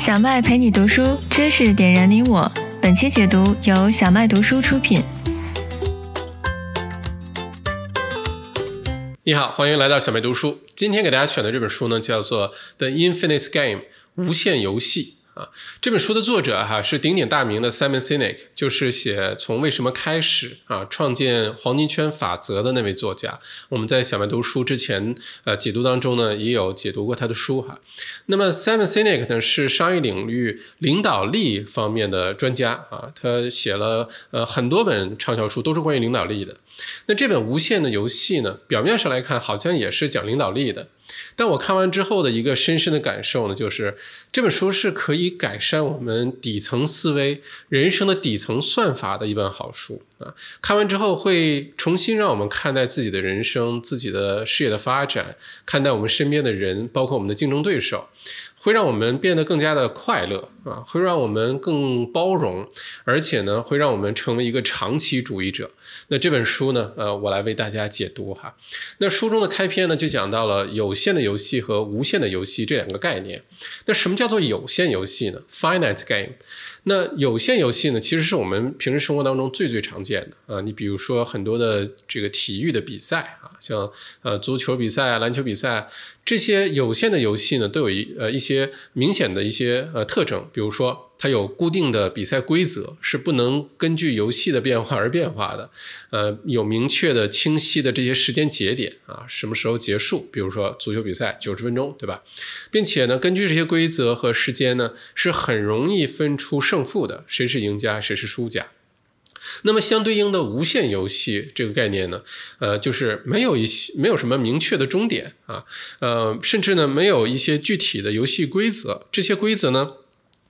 小麦陪你读书，知识点燃你我。本期解读由小麦读书出品。你好，欢迎来到小麦读书。今天给大家选的这本书呢，叫做《The Infinite Game》无限游戏。啊，这本书的作者哈是鼎鼎大名的 Simon Sinek，就是写从为什么开始啊，创建黄金圈法则的那位作家。我们在小麦读书之前呃解读当中呢，也有解读过他的书哈。那么 Simon Sinek 呢是商业领域领导力方面的专家啊，他写了呃很多本畅销书，都是关于领导力的。那这本《无限的游戏》呢，表面上来看好像也是讲领导力的。但我看完之后的一个深深的感受呢，就是这本书是可以改善我们底层思维、人生的底层算法的一本好书啊！看完之后会重新让我们看待自己的人生、自己的事业的发展，看待我们身边的人，包括我们的竞争对手。会让我们变得更加的快乐啊，会让我们更包容，而且呢，会让我们成为一个长期主义者。那这本书呢，呃，我来为大家解读哈。那书中的开篇呢，就讲到了有限的游戏和无限的游戏这两个概念。那什么叫做有限游戏呢？Finite game。那有限游戏呢，其实是我们平时生活当中最最常见的啊。你比如说很多的这个体育的比赛，像呃足球比赛啊、篮球比赛这些有限的游戏呢，都有一呃一些明显的一些呃特征，比如说。它有固定的比赛规则，是不能根据游戏的变化而变化的。呃，有明确的、清晰的这些时间节点啊，什么时候结束？比如说足球比赛九十分钟，对吧？并且呢，根据这些规则和时间呢，是很容易分出胜负的，谁是赢家，谁是输家。那么相对应的无限游戏这个概念呢，呃，就是没有一些没有什么明确的终点啊，呃，甚至呢，没有一些具体的游戏规则，这些规则呢。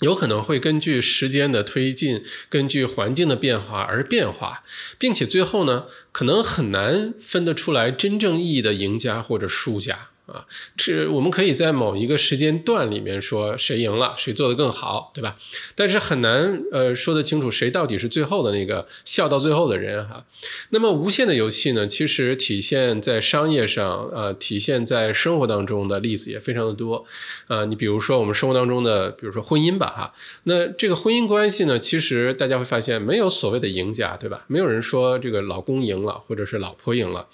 有可能会根据时间的推进，根据环境的变化而变化，并且最后呢，可能很难分得出来真正意义的赢家或者输家。啊，这我们可以在某一个时间段里面说谁赢了，谁做得更好，对吧？但是很难呃说得清楚谁到底是最后的那个笑到最后的人哈。那么无限的游戏呢，其实体现在商业上，呃，体现在生活当中的例子也非常的多。啊，你比如说我们生活当中的，比如说婚姻吧哈。那这个婚姻关系呢，其实大家会发现没有所谓的赢家，对吧？没有人说这个老公赢了，或者是老婆赢了。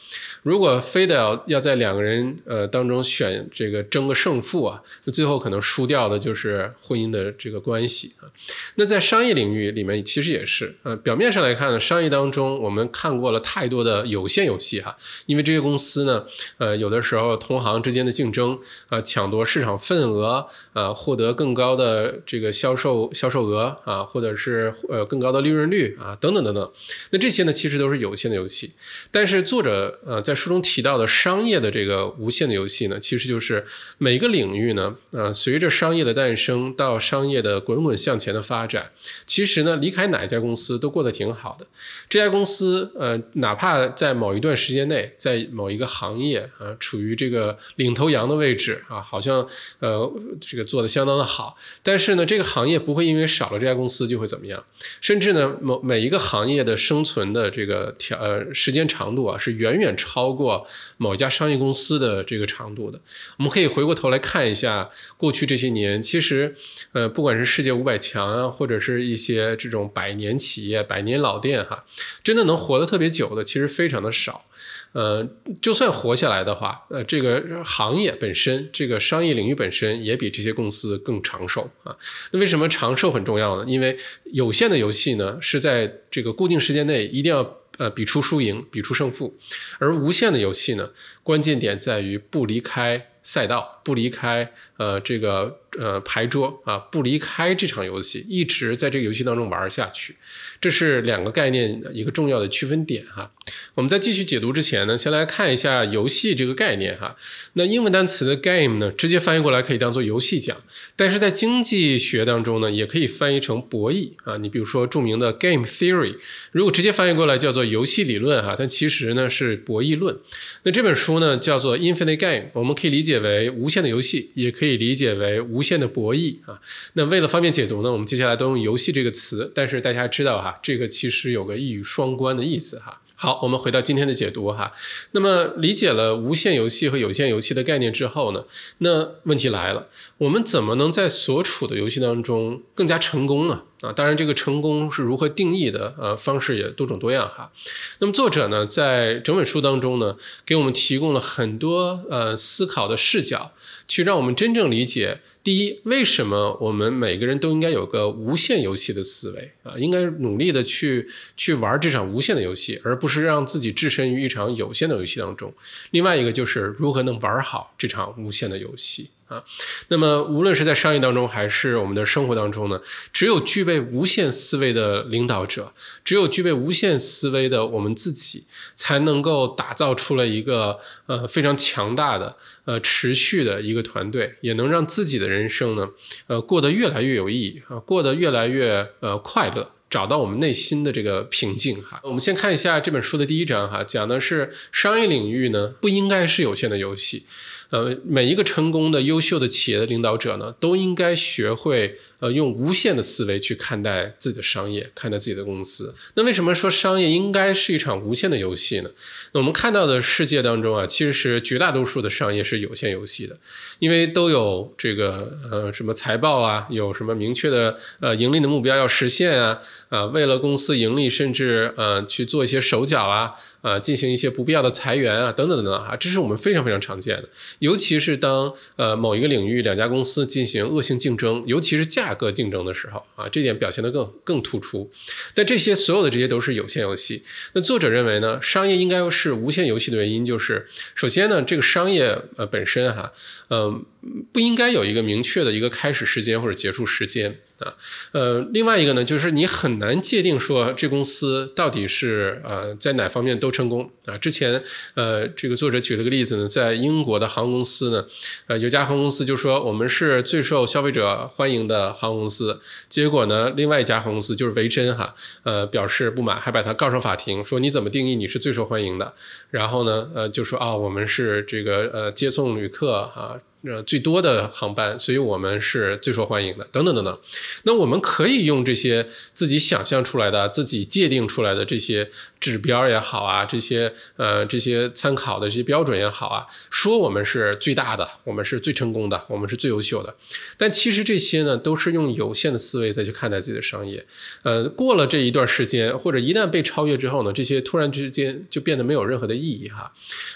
如果非得要要在两个人呃当中选这个争个胜负啊，那最后可能输掉的就是婚姻的这个关系啊。那在商业领域里面，其实也是呃，表面上来看呢，商业当中我们看过了太多的有限游戏哈，因为这些公司呢，呃，有的时候同行之间的竞争啊，抢夺市场份额啊，获得更高的这个销售销售额啊，或者是呃更高的利润率啊，等等等等。那这些呢，其实都是有限的游戏。但是作者呃在书中提到的商业的这个无限的游戏呢，其实就是每个领域呢，呃，随着商业的诞生到商业的滚滚向前的发展，其实呢，离开哪一家公司都过得挺好的。这家公司，呃，哪怕在某一段时间内，在某一个行业啊，处于这个领头羊的位置啊，好像呃，这个做的相当的好，但是呢，这个行业不会因为少了这家公司就会怎么样，甚至呢，某每一个行业的生存的这个条呃时间长度啊，是远远超过某一家商业公司的。这个长度的，我们可以回过头来看一下过去这些年，其实，呃，不管是世界五百强啊，或者是一些这种百年企业、百年老店哈，真的能活得特别久的，其实非常的少。呃，就算活下来的话，呃，这个行业本身，这个商业领域本身也比这些公司更长寿啊。那为什么长寿很重要呢？因为有限的游戏呢，是在这个固定时间内一定要。呃，比出输赢，比出胜负，而无限的游戏呢，关键点在于不离开赛道，不离开呃这个。呃，牌桌啊，不离开这场游戏，一直在这个游戏当中玩下去，这是两个概念一个重要的区分点哈。我们在继续解读之前呢，先来看一下游戏这个概念哈。那英文单词的 game 呢，直接翻译过来可以当做游戏讲，但是在经济学当中呢，也可以翻译成博弈啊。你比如说著名的 game theory，如果直接翻译过来叫做游戏理论哈，但其实呢是博弈论。那这本书呢叫做 Infinite Game，我们可以理解为无限的游戏，也可以理解为无。限的博弈啊，那为了方便解读呢，我们接下来都用“游戏”这个词。但是大家知道哈，这个其实有个一语双关的意思哈。好，我们回到今天的解读哈。那么理解了无限游戏和有限游戏的概念之后呢，那问题来了，我们怎么能在所处的游戏当中更加成功呢？啊，当然这个成功是如何定义的？呃，方式也多种多样哈。那么作者呢，在整本书当中呢，给我们提供了很多呃思考的视角，去让我们真正理解。第一，为什么我们每个人都应该有个无限游戏的思维啊？应该努力的去去玩这场无限的游戏，而不是让自己置身于一场有限的游戏当中。另外一个就是如何能玩好这场无限的游戏。啊，那么无论是在商业当中，还是我们的生活当中呢，只有具备无限思维的领导者，只有具备无限思维的我们自己，才能够打造出了一个呃非常强大的呃持续的一个团队，也能让自己的人生呢呃过得越来越有意义啊，过得越来越呃快乐，找到我们内心的这个平静哈。我们先看一下这本书的第一章哈，讲的是商业领域呢不应该是有限的游戏。呃，每一个成功的、优秀的企业的领导者呢，都应该学会呃用无限的思维去看待自己的商业，看待自己的公司。那为什么说商业应该是一场无限的游戏呢？那我们看到的世界当中啊，其实是绝大多数的商业是有限游戏的，因为都有这个呃什么财报啊，有什么明确的呃盈利的目标要实现啊，啊为了公司盈利，甚至呃去做一些手脚啊。啊，进行一些不必要的裁员啊，等等等等啊，这是我们非常非常常见的。尤其是当呃某一个领域两家公司进行恶性竞争，尤其是价价格竞争的时候啊，这点表现得更更突出。但这些所有的这些都是有限游戏。那作者认为呢，商业应该是无限游戏的原因就是，首先呢，这个商业呃本身哈，嗯，不应该有一个明确的一个开始时间或者结束时间。啊，呃，另外一个呢，就是你很难界定说这公司到底是呃在哪方面都成功啊。之前呃，这个作者举了个例子呢，在英国的航空公司呢，呃，有家航空公司就说我们是最受消费者欢迎的航空公司，结果呢，另外一家航空公司就是维珍哈，呃，表示不满，还把他告上法庭，说你怎么定义你是最受欢迎的？然后呢，呃，就说啊，我们是这个呃接送旅客啊。呃，最多的航班，所以我们是最受欢迎的，等等等等。那我们可以用这些自己想象出来的、自己界定出来的这些指标也好啊，这些呃这些参考的这些标准也好啊，说我们是最大的，我们是最成功的，我们是最优秀的。但其实这些呢，都是用有限的思维再去看待自己的商业。呃，过了这一段时间，或者一旦被超越之后呢，这些突然之间就变得没有任何的意义哈。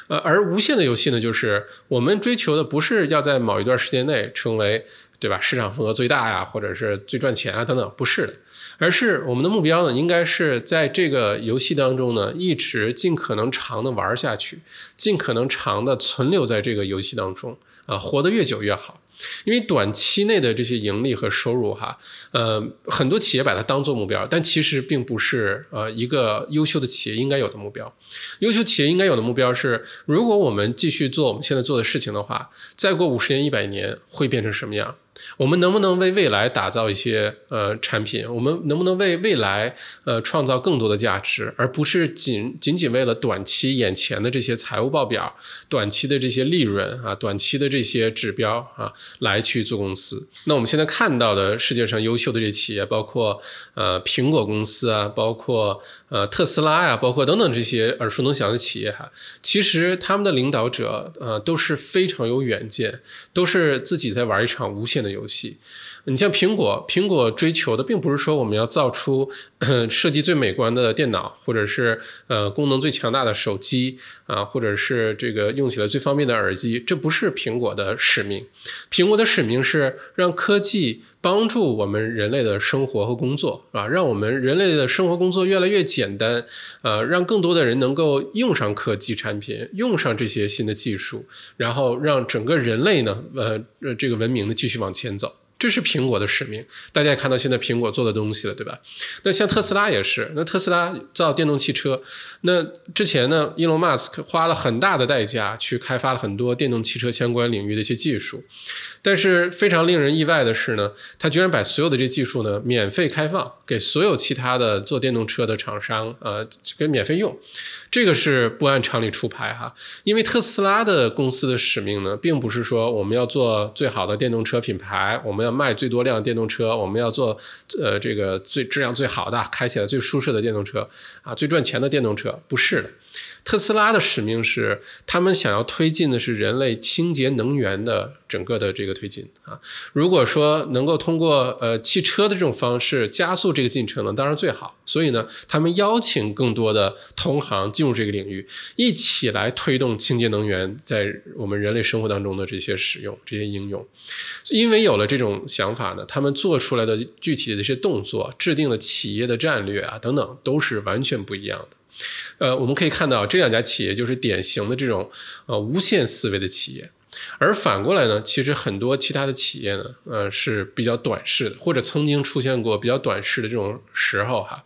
呃，而无限的游戏呢，就是我们追求的不是要在某一段时间内成为，对吧？市场份额最大呀，或者是最赚钱啊，等等，不是的，而是我们的目标呢，应该是在这个游戏当中呢，一直尽可能长的玩下去，尽可能长的存留在这个游戏当中啊，活得越久越好。因为短期内的这些盈利和收入，哈，呃，很多企业把它当做目标，但其实并不是呃一个优秀的企业应该有的目标。优秀企业应该有的目标是，如果我们继续做我们现在做的事情的话，再过五十年、一百年会变成什么样？我们能不能为未来打造一些呃产品？我们能不能为未来呃创造更多的价值，而不是仅仅仅为了短期眼前的这些财务报表、短期的这些利润啊、短期的这些指标啊来去做公司？那我们现在看到的世界上优秀的这些企业，包括呃苹果公司啊，包括呃特斯拉呀，包括等等这些耳熟能详的企业哈，其实他们的领导者呃都是非常有远见，都是自己在玩一场无限。的游戏，你像苹果，苹果追求的并不是说我们要造出设计最美观的电脑，或者是呃功能最强大的手机啊，或者是这个用起来最方便的耳机，这不是苹果的使命。苹果的使命是让科技帮助我们人类的生活和工作，啊，让我们人类的生活工作越来越简单，呃，让更多的人能够用上科技产品，用上这些新的技术，然后让整个人类呢，呃，这个文明呢继续往前走。这是苹果的使命，大家也看到现在苹果做的东西了，对吧？那像特斯拉也是，那特斯拉造电动汽车，那之前呢，伊隆马斯克花了很大的代价去开发了很多电动汽车相关领域的一些技术，但是非常令人意外的是呢，他居然把所有的这技术呢免费开放给所有其他的做电动车的厂商，呃，给免费用。这个是不按常理出牌哈，因为特斯拉的公司的使命呢，并不是说我们要做最好的电动车品牌，我们要。卖最多辆电动车，我们要做呃这个最质量最好的、开起来最舒适的电动车啊，最赚钱的电动车，不是的。特斯拉的使命是，他们想要推进的是人类清洁能源的整个的这个推进啊。如果说能够通过呃汽车的这种方式加速这个进程呢，当然最好。所以呢，他们邀请更多的同行进入这个领域，一起来推动清洁能源在我们人类生活当中的这些使用、这些应用。因为有了这种想法呢，他们做出来的具体的这些动作、制定的企业的战略啊等等，都是完全不一样的。呃，我们可以看到这两家企业就是典型的这种呃无限思维的企业，而反过来呢，其实很多其他的企业呢，呃是比较短视的，或者曾经出现过比较短视的这种时候哈。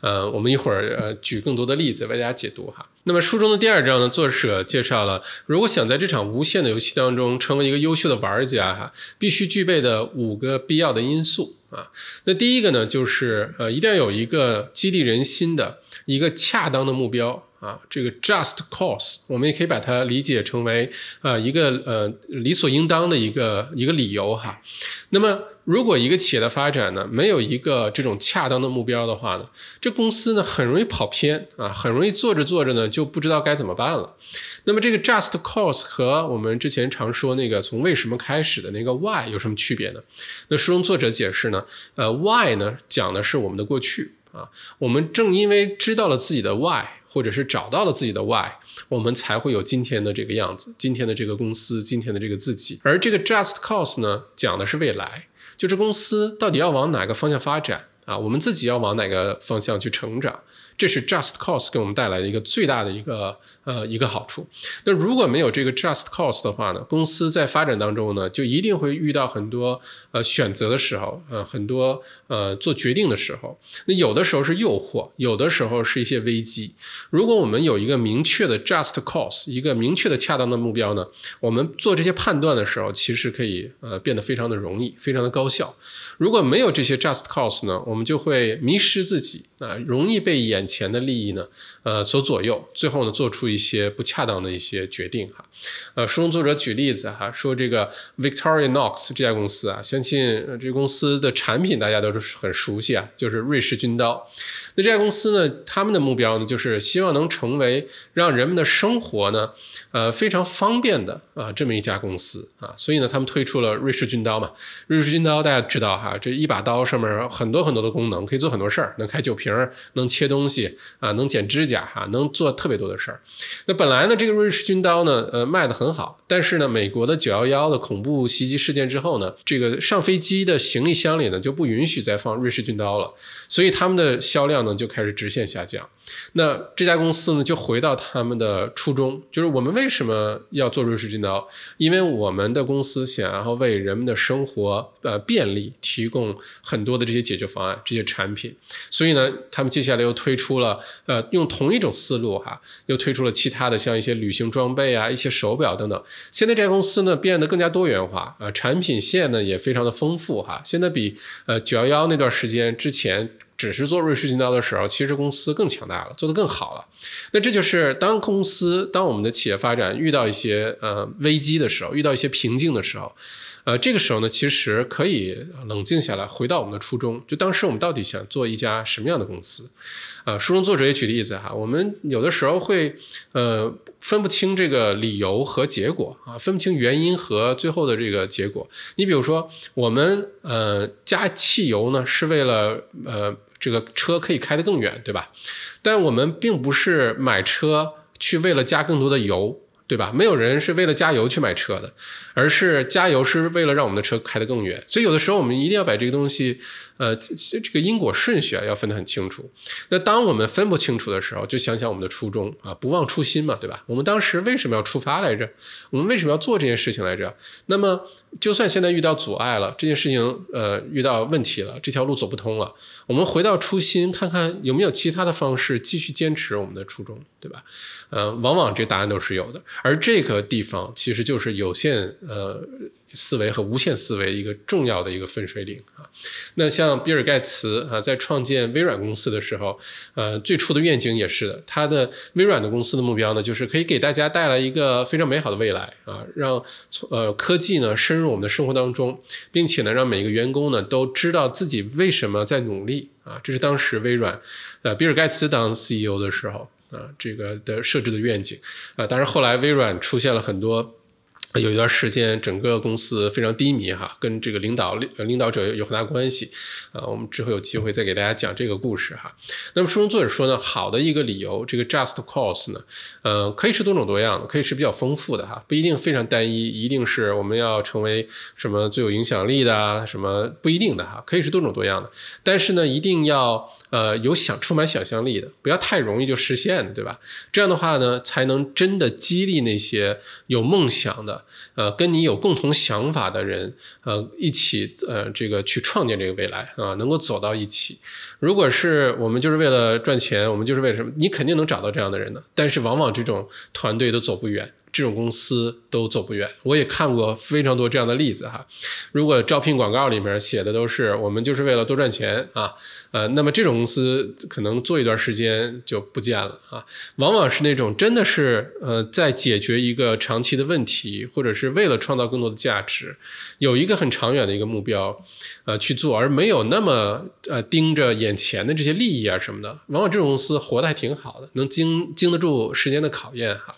呃，我们一会儿呃举更多的例子为大家解读哈。那么书中的第二章呢，作者介绍了如果想在这场无限的游戏当中成为一个优秀的玩家哈，必须具备的五个必要的因素啊。那第一个呢，就是呃一定要有一个激励人心的。一个恰当的目标啊，这个 just cause，我们也可以把它理解成为呃一个呃理所应当的一个一个理由哈。那么，如果一个企业的发展呢，没有一个这种恰当的目标的话呢，这公司呢很容易跑偏啊，很容易做着做着呢就不知道该怎么办了。那么，这个 just cause 和我们之前常说那个从为什么开始的那个 why 有什么区别呢？那书中作者解释呢，呃，why 呢讲的是我们的过去。啊，我们正因为知道了自己的 why，或者是找到了自己的 why，我们才会有今天的这个样子，今天的这个公司，今天的这个自己。而这个 just cause 呢，讲的是未来，就这公司到底要往哪个方向发展啊，我们自己要往哪个方向去成长。这是 just cause 给我们带来的一个最大的一个呃一个好处。那如果没有这个 just cause 的话呢，公司在发展当中呢，就一定会遇到很多呃选择的时候，呃很多呃做决定的时候。那有的时候是诱惑，有的时候是一些危机。如果我们有一个明确的 just cause，一个明确的恰当的目标呢，我们做这些判断的时候，其实可以呃变得非常的容易，非常的高效。如果没有这些 just cause 呢，我们就会迷失自己啊，容易被眼前的利益呢，呃所左右，最后呢做出一些不恰当的一些决定哈。呃，书中作者举例子哈，说这个 Victoria Knox 这家公司啊，相信这公司的产品大家都是很熟悉啊，就是瑞士军刀。这家公司呢，他们的目标呢，就是希望能成为让人们的生活呢，呃非常方便的啊这么一家公司啊，所以呢，他们推出了瑞士军刀嘛。瑞士军刀大家知道哈。这一把刀上面很多很多的功能，可以做很多事儿，能开酒瓶，能切东西啊，能剪指甲哈，能做特别多的事儿。那本来呢，这个瑞士军刀呢，呃，卖的很好，但是呢，美国的九幺幺的恐怖袭击事件之后呢，这个上飞机的行李箱里呢就不允许再放瑞士军刀了，所以他们的销量呢就开始直线下降。那这家公司呢就回到他们的初衷，就是我们为什么要做瑞士军刀？因为我们的公司想要为人们的生活呃便利提。供很多的这些解决方案、这些产品，所以呢，他们接下来又推出了，呃，用同一种思路哈，又推出了其他的像一些旅行装备啊、一些手表等等。现在这家公司呢变得更加多元化啊，产品线呢也非常的丰富哈。现在比呃九幺幺那段时间之前只是做瑞士军刀的时候，其实公司更强大了，做得更好了。那这就是当公司、当我们的企业发展遇到一些呃危机的时候，遇到一些瓶颈的时候。呃，这个时候呢，其实可以冷静下来，回到我们的初衷。就当时我们到底想做一家什么样的公司？啊，书中作者也举例子哈，我们有的时候会呃分不清这个理由和结果啊，分不清原因和最后的这个结果。你比如说，我们呃加汽油呢，是为了呃这个车可以开得更远，对吧？但我们并不是买车去为了加更多的油。对吧？没有人是为了加油去买车的，而是加油是为了让我们的车开得更远。所以有的时候我们一定要把这个东西。呃，这这个因果顺序啊，要分得很清楚。那当我们分不清楚的时候，就想想我们的初衷啊，不忘初心嘛，对吧？我们当时为什么要出发来着？我们为什么要做这件事情来着？那么，就算现在遇到阻碍了，这件事情呃遇到问题了，这条路走不通了，我们回到初心，看看有没有其他的方式继续坚持我们的初衷，对吧？呃，往往这答案都是有的。而这个地方其实就是有限呃。思维和无限思维一个重要的一个分水岭啊。那像比尔盖茨啊，在创建微软公司的时候，呃，最初的愿景也是的，他的微软的公司的目标呢，就是可以给大家带来一个非常美好的未来啊，让呃科技呢深入我们的生活当中，并且呢，让每一个员工呢都知道自己为什么在努力啊。这是当时微软呃比尔盖茨当 CEO 的时候啊，这个的设置的愿景啊。当然后来微软出现了很多。有一段时间，整个公司非常低迷哈，跟这个领导领导者有很大关系啊。我们之后有机会再给大家讲这个故事哈。那么书中作者说呢，好的一个理由，这个 just cause 呢，呃，可以是多种多样的，可以是比较丰富的哈，不一定非常单一，一定是我们要成为什么最有影响力的啊，什么不一定的哈，可以是多种多样的。但是呢，一定要呃有想充满想象力的，不要太容易就实现的，对吧？这样的话呢，才能真的激励那些有梦想的。呃，跟你有共同想法的人，呃，一起呃，这个去创建这个未来啊，能够走到一起。如果是我们就是为了赚钱，我们就是为什么？你肯定能找到这样的人的，但是往往这种团队都走不远。这种公司都走不远，我也看过非常多这样的例子哈。如果招聘广告里面写的都是我们就是为了多赚钱啊，呃，那么这种公司可能做一段时间就不见了啊。往往是那种真的是呃在解决一个长期的问题，或者是为了创造更多的价值，有一个很长远的一个目标呃去做，而没有那么呃盯着眼前的这些利益啊什么的。往往这种公司活得还挺好的，能经经得住时间的考验哈。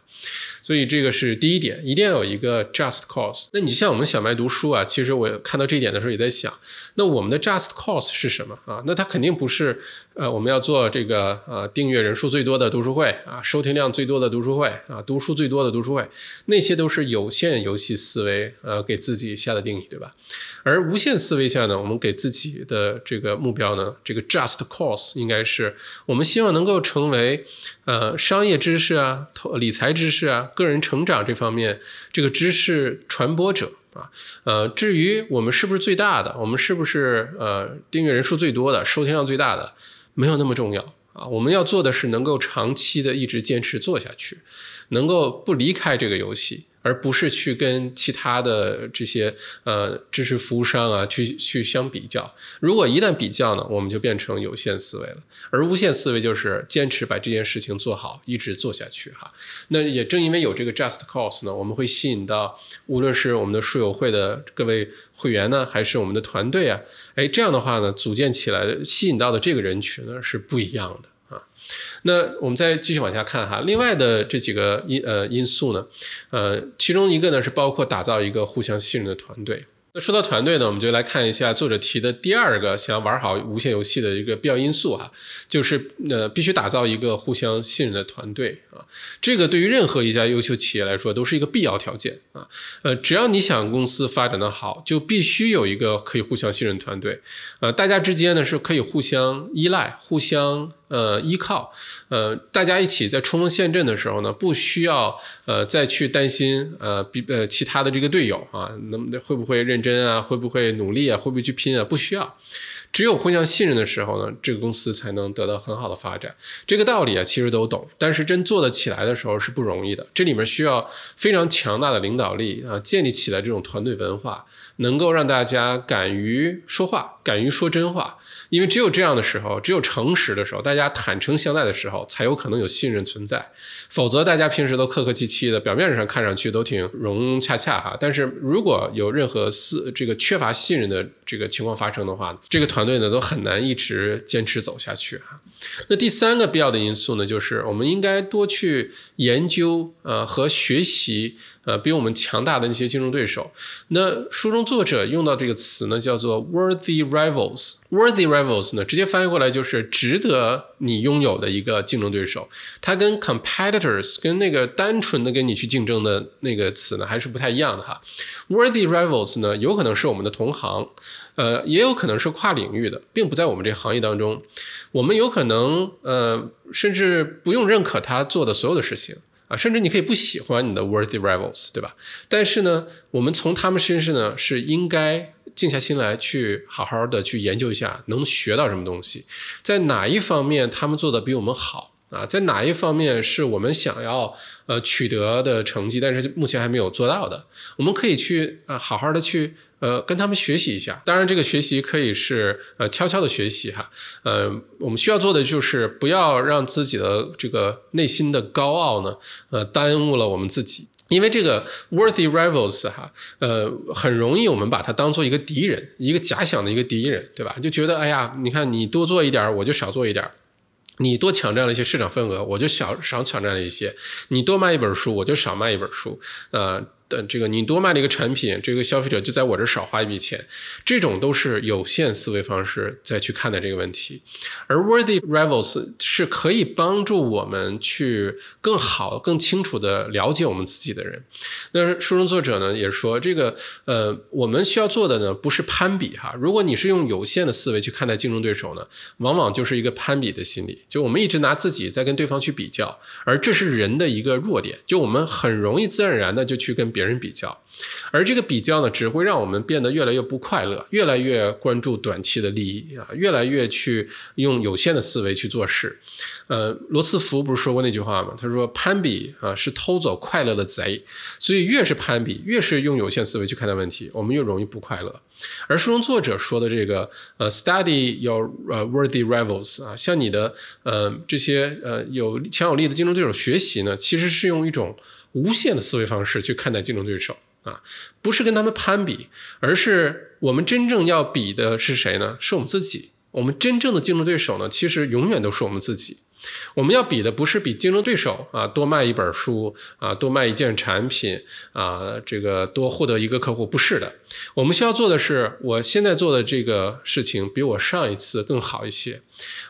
所以这个是第一点，一定要有一个 just cause。那你像我们小麦读书啊，其实我看到这一点的时候也在想，那我们的 just cause 是什么啊？那它肯定不是呃我们要做这个呃订阅人数最多的读书会啊，收听量最多的读书会啊，读书最多的读书会，那些都是有限游戏思维呃给自己下的定义，对吧？而无限思维下呢，我们给自己的这个目标呢，这个 just cause 应该是我们希望能够成为呃商业知识啊、投理财知识啊、个人成长这方面这个知识传播者啊。呃，至于我们是不是最大的，我们是不是呃订阅人数最多的、收听量最大的，没有那么重要啊。我们要做的是能够长期的一直坚持做下去，能够不离开这个游戏。而不是去跟其他的这些呃知识服务商啊去去相比较。如果一旦比较呢，我们就变成有限思维了。而无限思维就是坚持把这件事情做好，一直做下去哈。那也正因为有这个 just cause 呢，我们会吸引到无论是我们的书友会的各位会员呢，还是我们的团队啊，哎，这样的话呢，组建起来吸引到的这个人群呢是不一样的。那我们再继续往下看哈，另外的这几个因呃因素呢，呃，其中一个呢是包括打造一个互相信任的团队。那说到团队呢，我们就来看一下作者提的第二个想玩好无限游戏的一个必要因素哈，就是呃必须打造一个互相信任的团队啊。这个对于任何一家优秀企业来说都是一个必要条件啊。呃，只要你想公司发展的好，就必须有一个可以互相信任团队。呃，大家之间呢是可以互相依赖、互相。呃，依靠，呃，大家一起在冲锋陷阵的时候呢，不需要呃再去担心呃比呃其他的这个队友啊，能会不会认真啊，会不会努力啊，会不会去拼啊，不需要。只有互相信任的时候呢，这个公司才能得到很好的发展。这个道理啊，其实都懂，但是真做得起来的时候是不容易的。这里面需要非常强大的领导力啊，建立起来这种团队文化，能够让大家敢于说话，敢于说真话。因为只有这样的时候，只有诚实的时候，大家坦诚相待的时候，才有可能有信任存在。否则，大家平时都客客气气的，表面上看上去都挺融洽洽哈。但是如果有任何四这个缺乏信任的这个情况发生的话，这个团团队呢都很难一直坚持走下去哈。那第三个必要的因素呢，就是我们应该多去研究呃和学习。呃，比我们强大的那些竞争对手，那书中作者用到这个词呢，叫做 worthy rivals。worthy rivals 呢，直接翻译过来就是值得你拥有的一个竞争对手。它跟 competitors 跟那个单纯的跟你去竞争的那个词呢，还是不太一样的哈。worthy rivals 呢，有可能是我们的同行，呃，也有可能是跨领域的，并不在我们这个行业当中。我们有可能呃，甚至不用认可他做的所有的事情。啊，甚至你可以不喜欢你的 worthy rivals，对吧？但是呢，我们从他们身上呢，是应该静下心来去好好的去研究一下，能学到什么东西，在哪一方面他们做的比我们好啊，在哪一方面是我们想要呃取得的成绩，但是目前还没有做到的，我们可以去啊好好的去呃跟他们学习一下。当然，这个学习可以是呃悄悄的学习哈，呃，我们需要做的就是不要让自己的这个内心的高傲呢，呃，耽误了我们自己。因为这个 worthy rivals 哈，呃，很容易我们把它当做一个敌人，一个假想的一个敌人，对吧？就觉得哎呀，你看你多做一点儿，我就少做一点儿。你多抢占了一些市场份额，我就少少抢占了一些；你多卖一本书，我就少卖一本书。呃，的这个你多卖了一个产品，这个消费者就在我这少花一笔钱。这种都是有限思维方式再去看待这个问题。而 worthy rivals 是可以帮助我们去更好、更清楚的了解我们自己的人。那书中作者呢也说，这个呃，我们需要做的呢不是攀比哈。如果你是用有限的思维去看待竞争对手呢，往往就是一个攀比的心理。就我们一直拿自己在跟对方去比较，而这是人的一个弱点。就我们很容易自然而然的就去跟别别人比较，而这个比较呢，只会让我们变得越来越不快乐，越来越关注短期的利益啊，越来越去用有限的思维去做事。呃，罗斯福不是说过那句话吗？他说攀比啊是偷走快乐的贼，所以越是攀比，越是用有限思维去看待问题，我们越容易不快乐。而书中作者说的这个呃，study your worthy rivals 啊，像你的呃这些呃有强有力的竞争对手学习呢，其实是用一种无限的思维方式去看待竞争对手啊，不是跟他们攀比，而是我们真正要比的是谁呢？是我们自己。我们真正的竞争对手呢，其实永远都是我们自己。我们要比的不是比竞争对手啊多卖一本书啊多卖一件产品啊这个多获得一个客户，不是的。我们需要做的是，我现在做的这个事情比我上一次更好一些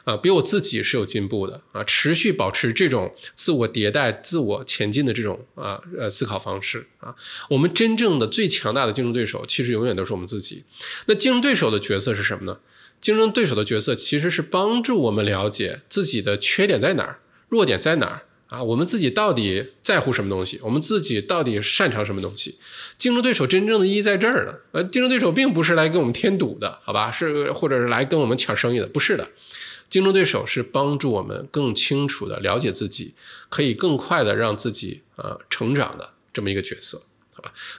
啊，比我自己是有进步的啊，持续保持这种自我迭代、自我前进的这种啊呃思考方式啊。我们真正的最强大的竞争对手，其实永远都是我们自己。那竞争对手的角色是什么呢？竞争对手的角色其实是帮助我们了解自己的缺点在哪儿，弱点在哪儿啊？我们自己到底在乎什么东西？我们自己到底擅长什么东西？竞争对手真正的意义在这儿呢？呃，竞争对手并不是来给我们添堵的，好吧？是或者是来跟我们抢生意的？不是的，竞争对手是帮助我们更清楚的了解自己，可以更快的让自己呃成长的这么一个角色。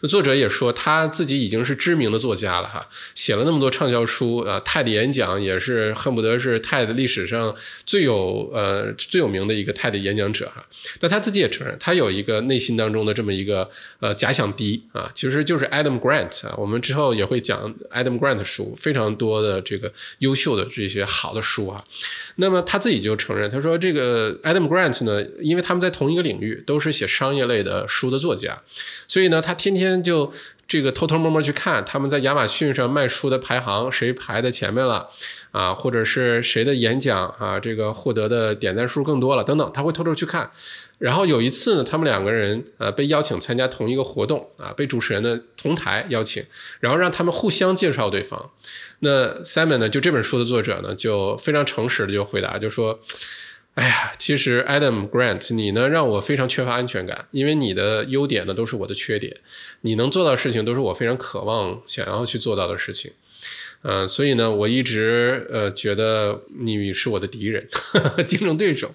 那作者也说，他自己已经是知名的作家了哈，写了那么多畅销书啊泰的演讲也是恨不得是泰的历史上最有呃最有名的一个泰的演讲者哈。但他自己也承认，他有一个内心当中的这么一个呃假想敌啊，其实就是 Adam Grant 啊。我们之后也会讲 Adam Grant 的书，非常多的这个优秀的这些好的书啊。那么他自己就承认，他说这个 Adam Grant 呢，因为他们在同一个领域，都是写商业类的书的作家，所以呢，他天天就这个偷偷摸摸去看他们在亚马逊上卖书的排行，谁排在前面了啊，或者是谁的演讲啊，这个获得的点赞数更多了等等，他会偷偷去看。然后有一次呢，他们两个人呃被邀请参加同一个活动啊，被主持人的同台邀请，然后让他们互相介绍对方。那 Simon 呢，就这本书的作者呢，就非常诚实的就回答，就说。哎呀，其实 Adam Grant，你呢让我非常缺乏安全感，因为你的优点呢都是我的缺点，你能做到事情都是我非常渴望想要去做到的事情，嗯，所以呢，我一直呃觉得你是我的敌人，竞争对手，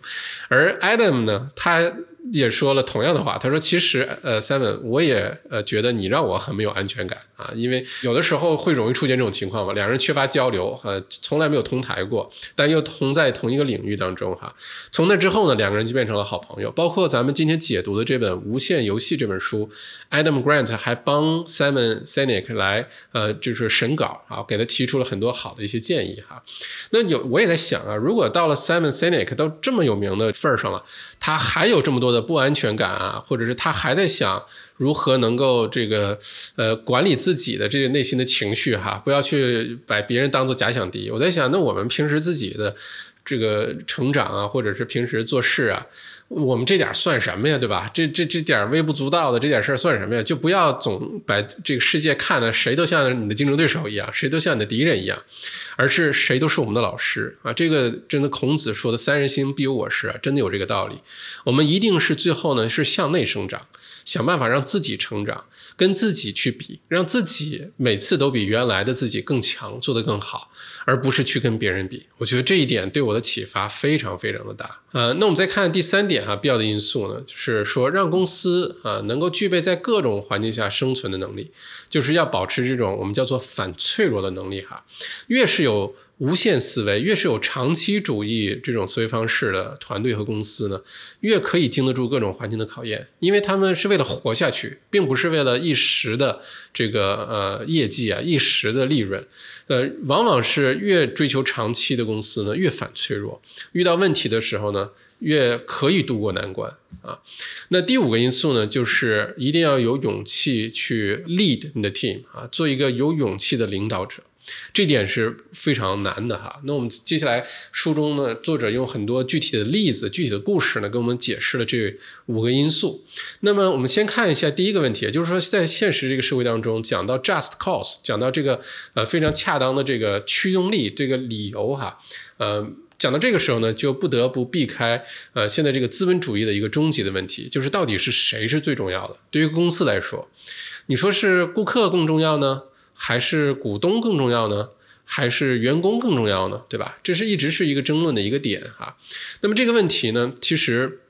而 Adam 呢，他。也说了同样的话，他说：“其实，呃，Seven，我也呃觉得你让我很没有安全感啊，因为有的时候会容易出现这种情况嘛，两人缺乏交流，呃，从来没有同台过，但又同在同一个领域当中哈。从那之后呢，两个人就变成了好朋友。包括咱们今天解读的这本《无限游戏》这本书，Adam Grant 还帮 Simon Sinek 来呃就是审稿啊，给他提出了很多好的一些建议哈。那有我也在想啊，如果到了 Simon Sinek 都这么有名的份儿上了，他还有这么多的。不安全感啊，或者是他还在想如何能够这个呃管理自己的这个内心的情绪哈，不要去把别人当做假想敌。我在想，那我们平时自己的这个成长啊，或者是平时做事啊。我们这点算什么呀，对吧？这这这点微不足道的这点事儿算什么呀？就不要总把这个世界看的谁都像你的竞争对手一样，谁都像你的敌人一样，而是谁都是我们的老师啊！这个真的孔子说的“三人行，必有我师”啊，真的有这个道理。我们一定是最后呢是向内生长，想办法让自己成长，跟自己去比，让自己每次都比原来的自己更强，做得更好，而不是去跟别人比。我觉得这一点对我的。启发非常非常的大。呃，那我们再看第三点哈，必要的因素呢，就是说让公司啊能够具备在各种环境下生存的能力，就是要保持这种我们叫做反脆弱的能力哈。越是有无限思维，越是有长期主义这种思维方式的团队和公司呢，越可以经得住各种环境的考验，因为他们是为了活下去，并不是为了一时的这个呃业绩啊，一时的利润。呃，往往是越追求长期的公司呢，越反脆弱，遇到问题的时候呢，越可以渡过难关啊。那第五个因素呢，就是一定要有勇气去 lead 你的 team 啊，做一个有勇气的领导者。这点是非常难的哈。那我们接下来书中呢，作者用很多具体的例子、具体的故事呢，给我们解释了这五个因素。那么我们先看一下第一个问题，就是说在现实这个社会当中，讲到 just cause，讲到这个呃非常恰当的这个驱动力这个理由哈，呃，讲到这个时候呢，就不得不避开呃现在这个资本主义的一个终极的问题，就是到底是谁是最重要的？对于公司来说，你说是顾客更重要呢？还是股东更重要呢？还是员工更重要呢？对吧？这是一直是一个争论的一个点哈。那么这个问题呢，其实，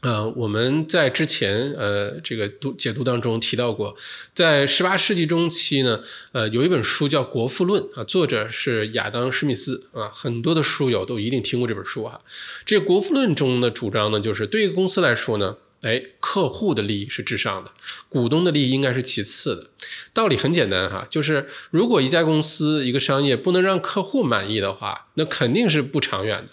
呃，我们在之前呃这个读解读当中提到过，在十八世纪中期呢，呃，有一本书叫《国富论》啊，作者是亚当·施密斯啊，很多的书友都一定听过这本书哈。这《国富论》中的主张呢，就是对于公司来说呢。哎，客户的利益是至上的，股东的利益应该是其次的。道理很简单哈，就是如果一家公司一个商业不能让客户满意的话，那肯定是不长远的。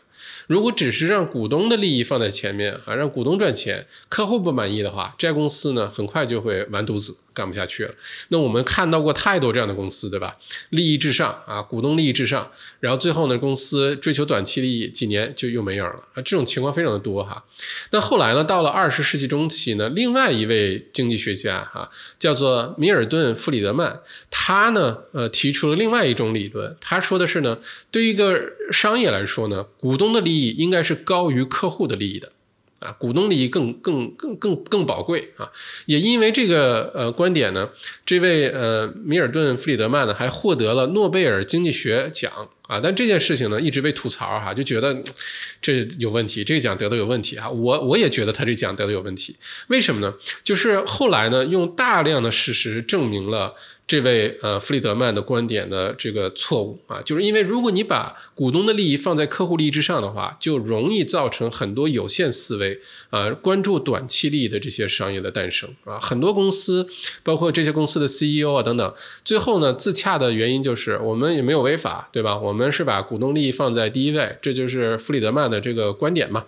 如果只是让股东的利益放在前面啊，让股东赚钱，客户不满意的话，这家公司呢很快就会完犊子。干不下去了。那我们看到过太多这样的公司，对吧？利益至上啊，股东利益至上，然后最后呢，公司追求短期利益，几年就又没影了啊。这种情况非常的多哈。那后来呢，到了二十世纪中期呢，另外一位经济学家哈，叫做米尔顿·弗里德曼，他呢，呃，提出了另外一种理论。他说的是呢，对于一个商业来说呢，股东的利益应该是高于客户的利益的。啊，股东利益更更更更更宝贵啊！也因为这个呃观点呢，这位呃米尔顿·弗里德曼呢还获得了诺贝尔经济学奖啊。但这件事情呢一直被吐槽哈，就觉得这有问题，这个奖得的有问题啊。我我也觉得他这奖得的有问题，为什么呢？就是后来呢用大量的事实证明了。这位呃弗里德曼的观点的这个错误啊，就是因为如果你把股东的利益放在客户利益之上的话，就容易造成很多有限思维啊，关注短期利益的这些商业的诞生啊。很多公司，包括这些公司的 CEO 啊等等，最后呢自洽的原因就是我们也没有违法，对吧？我们是把股东利益放在第一位，这就是弗里德曼的这个观点嘛。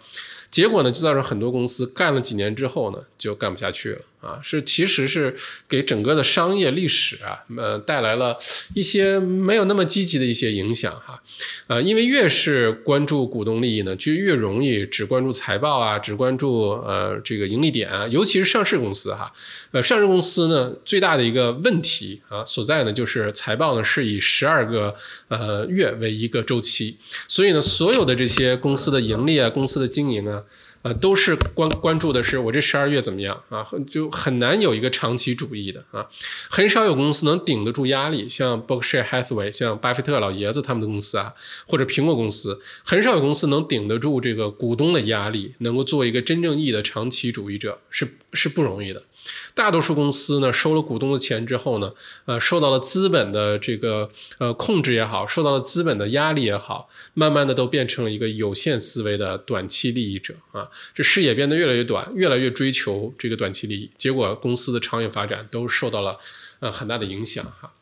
结果呢，就造成很多公司干了几年之后呢，就干不下去了啊！是其实是给整个的商业历史啊，呃，带来了一些没有那么积极的一些影响哈。呃，因为越是关注股东利益呢，就越容易只关注财报啊，只关注呃这个盈利点啊，尤其是上市公司哈。呃，上市公司呢，最大的一个问题啊所在呢，就是财报呢是以十二个呃月为一个周期，所以呢，所有的这些公司的盈利啊，公司的经营啊。呃，都是关关注的是我这十二月怎么样啊？就很难有一个长期主义的啊，很少有公司能顶得住压力，像 Berkshire Hathaway，像巴菲特老爷子他们的公司啊，或者苹果公司，很少有公司能顶得住这个股东的压力，能够做一个真正意义的长期主义者，是是不容易的。大多数公司呢，收了股东的钱之后呢，呃，受到了资本的这个呃控制也好，受到了资本的压力也好，慢慢的都变成了一个有限思维的短期利益者啊，这视野变得越来越短，越来越追求这个短期利益，结果公司的长远发展都受到了呃很大的影响哈。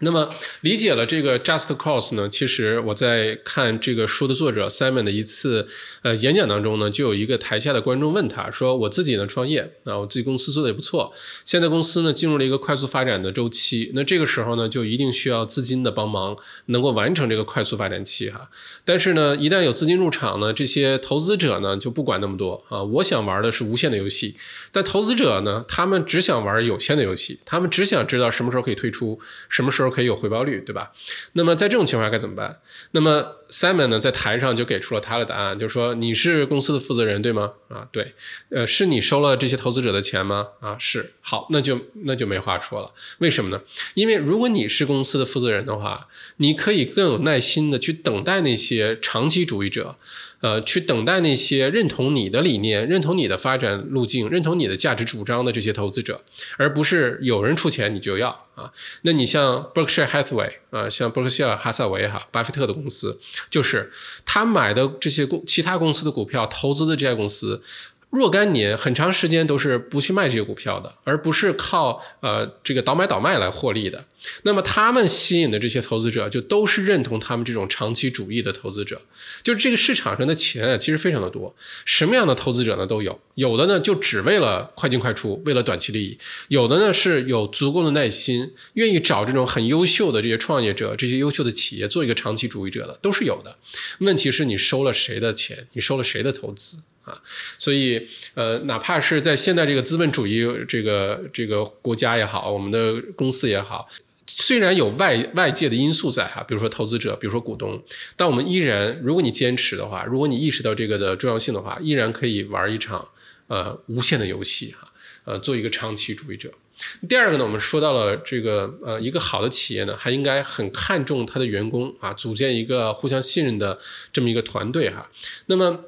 那么理解了这个 just cause 呢？其实我在看这个书的作者 Simon 的一次呃演讲当中呢，就有一个台下的观众问他说：“我自己呢创业啊，我自己公司做的也不错，现在公司呢进入了一个快速发展的周期，那这个时候呢就一定需要资金的帮忙，能够完成这个快速发展期哈。但是呢，一旦有资金入场呢，这些投资者呢就不管那么多啊，我想玩的是无限的游戏，但投资者呢，他们只想玩有限的游戏，他们只想知道什么时候可以退出，什么时候。可以有回报率，对吧？那么在这种情况下该怎么办？那么 Simon 呢，在台上就给出了他的答案，就是说你是公司的负责人，对吗？啊，对，呃，是你收了这些投资者的钱吗？啊，是。好，那就那就没话说了。为什么呢？因为如果你是公司的负责人的话，你可以更有耐心的去等待那些长期主义者。呃，去等待那些认同你的理念、认同你的发展路径、认同你的价值主张的这些投资者，而不是有人出钱你就要啊。那你像 Berkshire Hathaway 啊，像伯克希尔哈萨韦哈，巴菲特的公司，就是他买的这些公其他公司的股票，投资的这些公司。若干年，很长时间都是不去卖这些股票的，而不是靠呃这个倒买倒卖来获利的。那么他们吸引的这些投资者，就都是认同他们这种长期主义的投资者。就是这个市场上的钱啊，其实非常的多，什么样的投资者呢都有。有的呢就只为了快进快出，为了短期利益；有的呢是有足够的耐心，愿意找这种很优秀的这些创业者、这些优秀的企业做一个长期主义者的，都是有的。问题是你收了谁的钱，你收了谁的投资？啊，所以呃，哪怕是在现在这个资本主义这个这个国家也好，我们的公司也好，虽然有外外界的因素在哈，比如说投资者，比如说股东，但我们依然，如果你坚持的话，如果你意识到这个的重要性的话，依然可以玩一场呃无限的游戏哈，呃，做一个长期主义者。第二个呢，我们说到了这个呃，一个好的企业呢，还应该很看重他的员工啊，组建一个互相信任的这么一个团队哈，那么。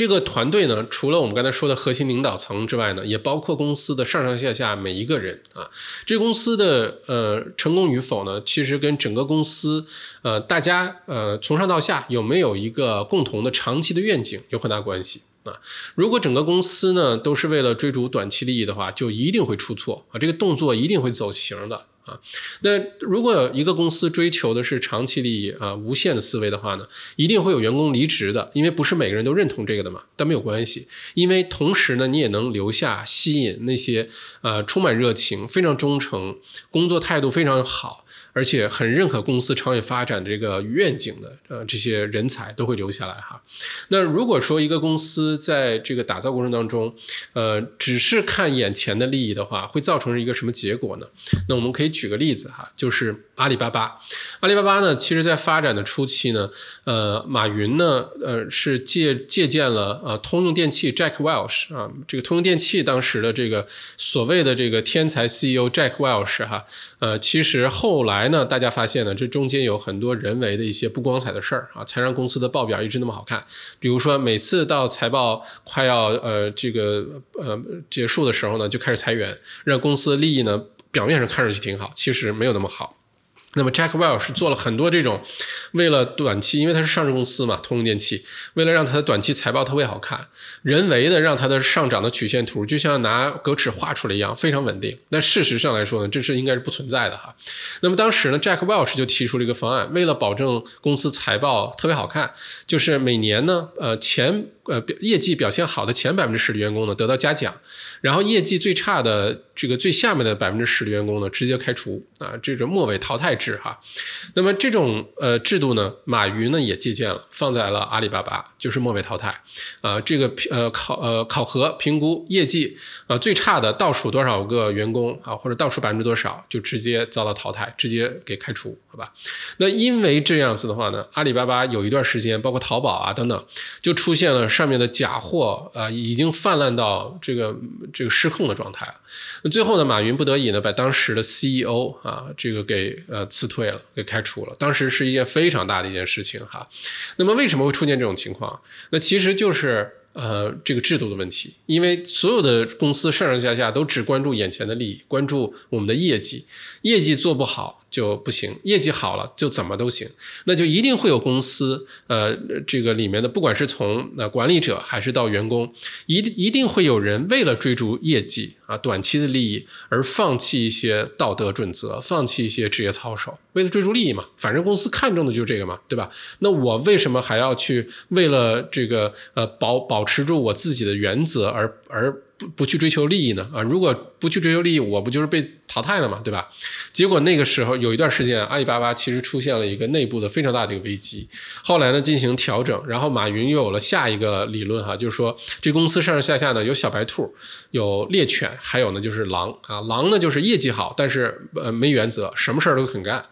这个团队呢，除了我们刚才说的核心领导层之外呢，也包括公司的上上下下每一个人啊。这公司的呃成功与否呢，其实跟整个公司呃大家呃从上到下有没有一个共同的长期的愿景有很大关系啊。如果整个公司呢都是为了追逐短期利益的话，就一定会出错啊，这个动作一定会走形的。啊，那如果有一个公司追求的是长期利益啊，无限的思维的话呢，一定会有员工离职的，因为不是每个人都认同这个的嘛。但没有关系，因为同时呢，你也能留下吸引那些呃充满热情、非常忠诚、工作态度非常好。而且很认可公司长远发展的这个愿景的，呃，这些人才都会留下来哈。那如果说一个公司在这个打造过程当中，呃，只是看眼前的利益的话，会造成一个什么结果呢？那我们可以举个例子哈，就是阿里巴巴。阿里巴巴呢，其实在发展的初期呢，呃，马云呢，呃，是借借鉴了呃通用电器 Jack Welch 啊，这个通用电器当时的这个所谓的这个天才 CEO Jack Welch 哈，呃，其实后来。来呢？大家发现呢，这中间有很多人为的一些不光彩的事儿啊，才让公司的报表一直那么好看。比如说，每次到财报快要呃这个呃结束的时候呢，就开始裁员，让公司的利益呢表面上看上去挺好，其实没有那么好。那么 Jack Welch 是做了很多这种，为了短期，因为它是上市公司嘛，通用电气，为了让它的短期财报特别好看，人为的让它的上涨的曲线图就像拿格尺画出来一样，非常稳定。但事实上来说呢，这是应该是不存在的哈。那么当时呢，Jack Welch 就提出了一个方案，为了保证公司财报特别好看，就是每年呢，呃，前。呃，业绩表现好的前百分之十的员工呢，得到嘉奖，然后业绩最差的这个最下面的百分之十的员工呢，直接开除啊，这种末尾淘汰制哈。那么这种呃制度呢，马云呢也借鉴了，放在了阿里巴巴，就是末尾淘汰啊，这个呃考呃考核评估业绩啊最差的倒数多少个员工啊，或者倒数百分之多少，就直接遭到淘汰，直接给开除，好吧？那因为这样子的话呢，阿里巴巴有一段时间，包括淘宝啊等等，就出现了。上面的假货啊，已经泛滥到这个这个失控的状态。那最后呢，马云不得已呢，把当时的 CEO 啊，这个给呃辞退了，给开除了。当时是一件非常大的一件事情哈。那么为什么会出现这种情况？那其实就是呃这个制度的问题。因为所有的公司上上下下都只关注眼前的利益，关注我们的业绩，业绩做不好。就不行，业绩好了就怎么都行，那就一定会有公司，呃，这个里面的不管是从呃管理者还是到员工，一一定会有人为了追逐业绩啊短期的利益而放弃一些道德准则，放弃一些职业操守，为了追逐利益嘛，反正公司看重的就是这个嘛，对吧？那我为什么还要去为了这个呃保保持住我自己的原则而而？不不去追求利益呢？啊，如果不去追求利益，我不就是被淘汰了嘛，对吧？结果那个时候有一段时间，阿里巴巴其实出现了一个内部的非常大的一个危机。后来呢，进行调整，然后马云又有了下一个理论哈，就是说这公司上上下下呢有小白兔，有猎犬，还有呢就是狼啊。狼呢就是业绩好，但是呃没原则，什么事儿都肯干。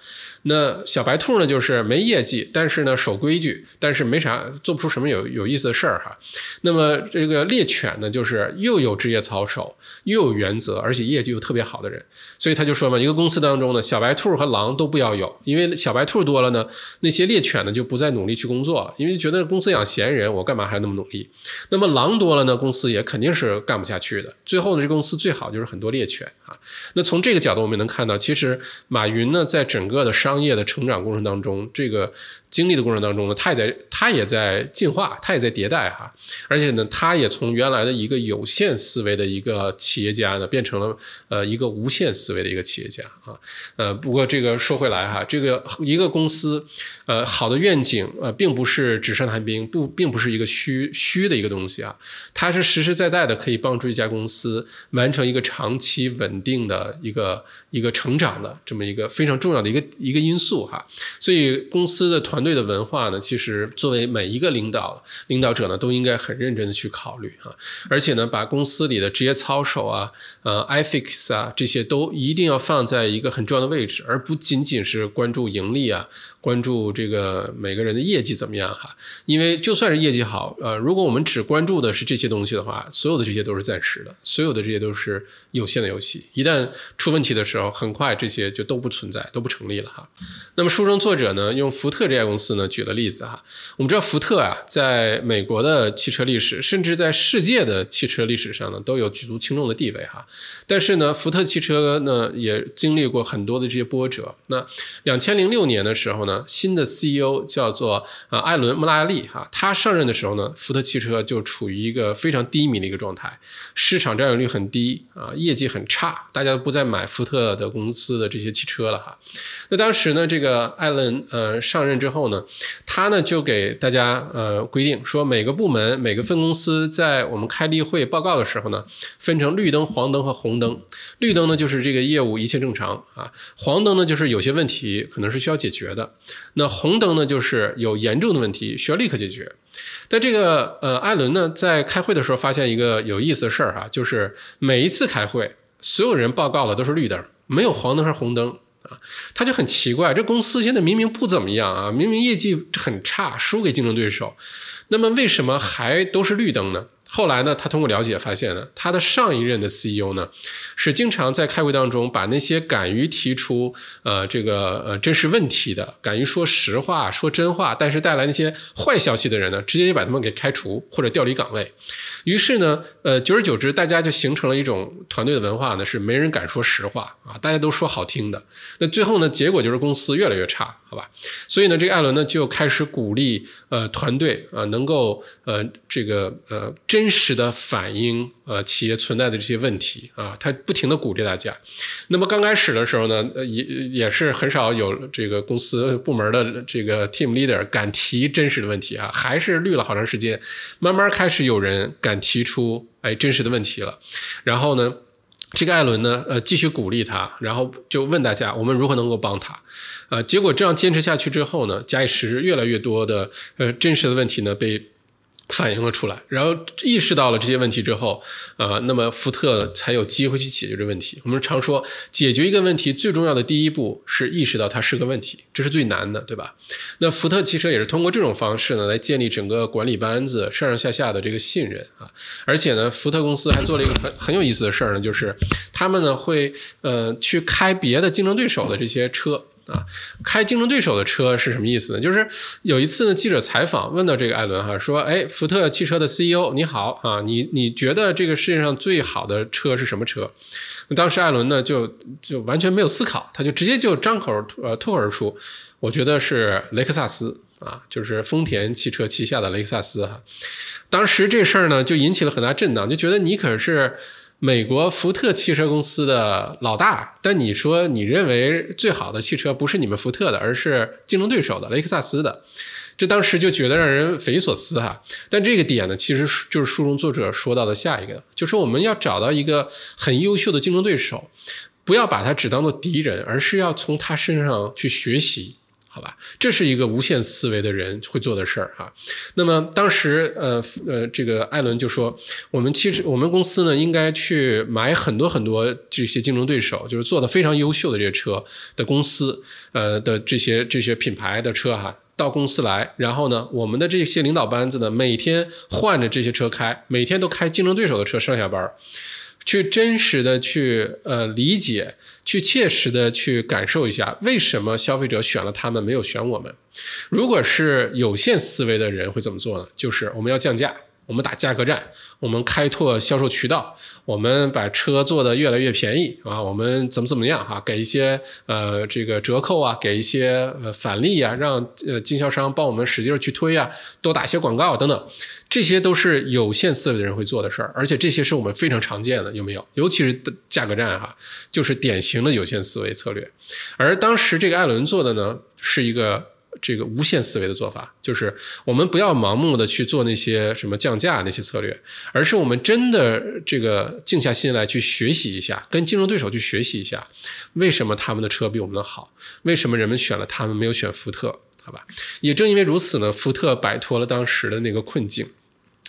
那小白兔呢，就是没业绩，但是呢守规矩，但是没啥做不出什么有有意思的事儿哈。那么这个猎犬呢，就是又有职业操守，又有原则，而且业绩又特别好的人。所以他就说嘛，一个公司当中呢，小白兔和狼都不要有，因为小白兔多了呢，那些猎犬呢就不再努力去工作了，因为觉得公司养闲人，我干嘛还那么努力？那么狼多了呢，公司也肯定是干不下去的。最后呢，这公司最好就是很多猎犬啊。那从这个角度，我们能看到，其实马云呢，在整个的商业的成长过程当中，这个。经历的过程当中呢，他也在，他也在进化，他也在迭代哈，而且呢，他也从原来的一个有限思维的一个企业家呢，变成了呃一个无限思维的一个企业家啊，呃，不过这个说回来哈，这个一个公司，呃，好的愿景呃，并不是纸上谈兵，不，并不是一个虚虚的一个东西啊，它是实实在在的可以帮助一家公司完成一个长期稳定的一个一个成长的这么一个非常重要的一个一个因素哈，所以公司的团。团队的文化呢，其实作为每一个领导领导者呢，都应该很认真的去考虑啊，而且呢，把公司里的职业操守啊、呃，ethics 啊这些都一定要放在一个很重要的位置，而不仅仅是关注盈利啊。关注这个每个人的业绩怎么样哈？因为就算是业绩好，呃，如果我们只关注的是这些东西的话，所有的这些都是暂时的，所有的这些都是有限的游戏。一旦出问题的时候，很快这些就都不存在，都不成立了哈。那么书中作者呢，用福特这家公司呢举了例子哈。我们知道福特啊，在美国的汽车历史，甚至在世界的汽车历史上呢，都有举足轻重的地位哈。但是呢，福特汽车呢也经历过很多的这些波折。那两千零六年的时候。呢，新的 CEO 叫做啊艾伦·穆拉利哈，他上任的时候呢，福特汽车就处于一个非常低迷的一个状态，市场占有率很低啊，业绩很差，大家都不再买福特的公司的这些汽车了哈。那当时呢，这个艾伦呃上任之后呢，他呢就给大家呃规定说，每个部门每个分公司在我们开例会报告的时候呢，分成绿灯、黄灯和红灯。绿灯呢就是这个业务一切正常啊，黄灯呢就是有些问题可能是需要解决的。那红灯呢，就是有严重的问题需要立刻解决。但这个呃，艾伦呢，在开会的时候发现一个有意思的事儿哈，就是每一次开会，所有人报告的都是绿灯，没有黄灯和红灯啊，他就很奇怪，这公司现在明明不怎么样啊，明明业绩很差，输给竞争对手，那么为什么还都是绿灯呢？后来呢，他通过了解发现呢，他的上一任的 CEO 呢，是经常在开会当中把那些敢于提出呃这个呃真实问题的、敢于说实话、说真话，但是带来那些坏消息的人呢，直接就把他们给开除或者调离岗位。于是呢，呃，久而久之，大家就形成了一种团队的文化呢，是没人敢说实话啊，大家都说好听的。那最后呢，结果就是公司越来越差，好吧？所以呢，这个艾伦呢就开始鼓励呃团队啊，能够呃这个呃真实的反映呃企业存在的这些问题啊，他不停的鼓励大家。那么刚开始的时候呢，呃也也是很少有这个公司部门的这个 team leader 敢提真实的问题啊，还是绿了好长时间，慢慢开始有人敢。提出哎真实的问题了，然后呢，这个艾伦呢，呃，继续鼓励他，然后就问大家，我们如何能够帮他？呃，结果这样坚持下去之后呢，假以时日，越来越多的呃真实的问题呢被。反映了出来，然后意识到了这些问题之后，啊，那么福特才有机会去解决这问题。我们常说，解决一个问题最重要的第一步是意识到它是个问题，这是最难的，对吧？那福特汽车也是通过这种方式呢，来建立整个管理班子上上下下的这个信任啊。而且呢，福特公司还做了一个很很有意思的事儿呢，就是他们呢会呃去开别的竞争对手的这些车。啊，开竞争对手的车是什么意思呢？就是有一次呢，记者采访问到这个艾伦哈，说：“哎，福特汽车的 CEO 你好啊，你你觉得这个世界上最好的车是什么车？”当时艾伦呢就就完全没有思考，他就直接就张口呃脱口而出：“我觉得是雷克萨斯啊，就是丰田汽车旗下的雷克萨斯哈。”当时这事儿呢就引起了很大震荡，就觉得你可是。美国福特汽车公司的老大，但你说你认为最好的汽车不是你们福特的，而是竞争对手的雷克萨斯的，这当时就觉得让人匪夷所思哈。但这个点呢，其实就是书中作者说到的下一个，就是我们要找到一个很优秀的竞争对手，不要把他只当做敌人，而是要从他身上去学习。好吧，这是一个无限思维的人会做的事儿哈。那么当时，呃呃，这个艾伦就说，我们其实我们公司呢，应该去买很多很多这些竞争对手，就是做的非常优秀的这些车的公司，呃的这些这些品牌的车哈，到公司来，然后呢，我们的这些领导班子呢，每天换着这些车开，每天都开竞争对手的车上下班。去真实的去呃理解，去切实的去感受一下，为什么消费者选了他们没有选我们？如果是有限思维的人会怎么做呢？就是我们要降价。我们打价格战，我们开拓销售渠道，我们把车做的越来越便宜啊，我们怎么怎么样哈，给一些呃这个折扣啊，给一些呃返利啊，让呃经销商帮我们使劲去推啊，多打一些广告等等，这些都是有限思维的人会做的事儿，而且这些是我们非常常见的，有没有？尤其是价格战哈，就是典型的有限思维策略。而当时这个艾伦做的呢，是一个。这个无限思维的做法，就是我们不要盲目的去做那些什么降价那些策略，而是我们真的这个静下心来去学习一下，跟竞争对手去学习一下，为什么他们的车比我们的好？为什么人们选了他们没有选福特？好吧，也正因为如此呢，福特摆脱了当时的那个困境。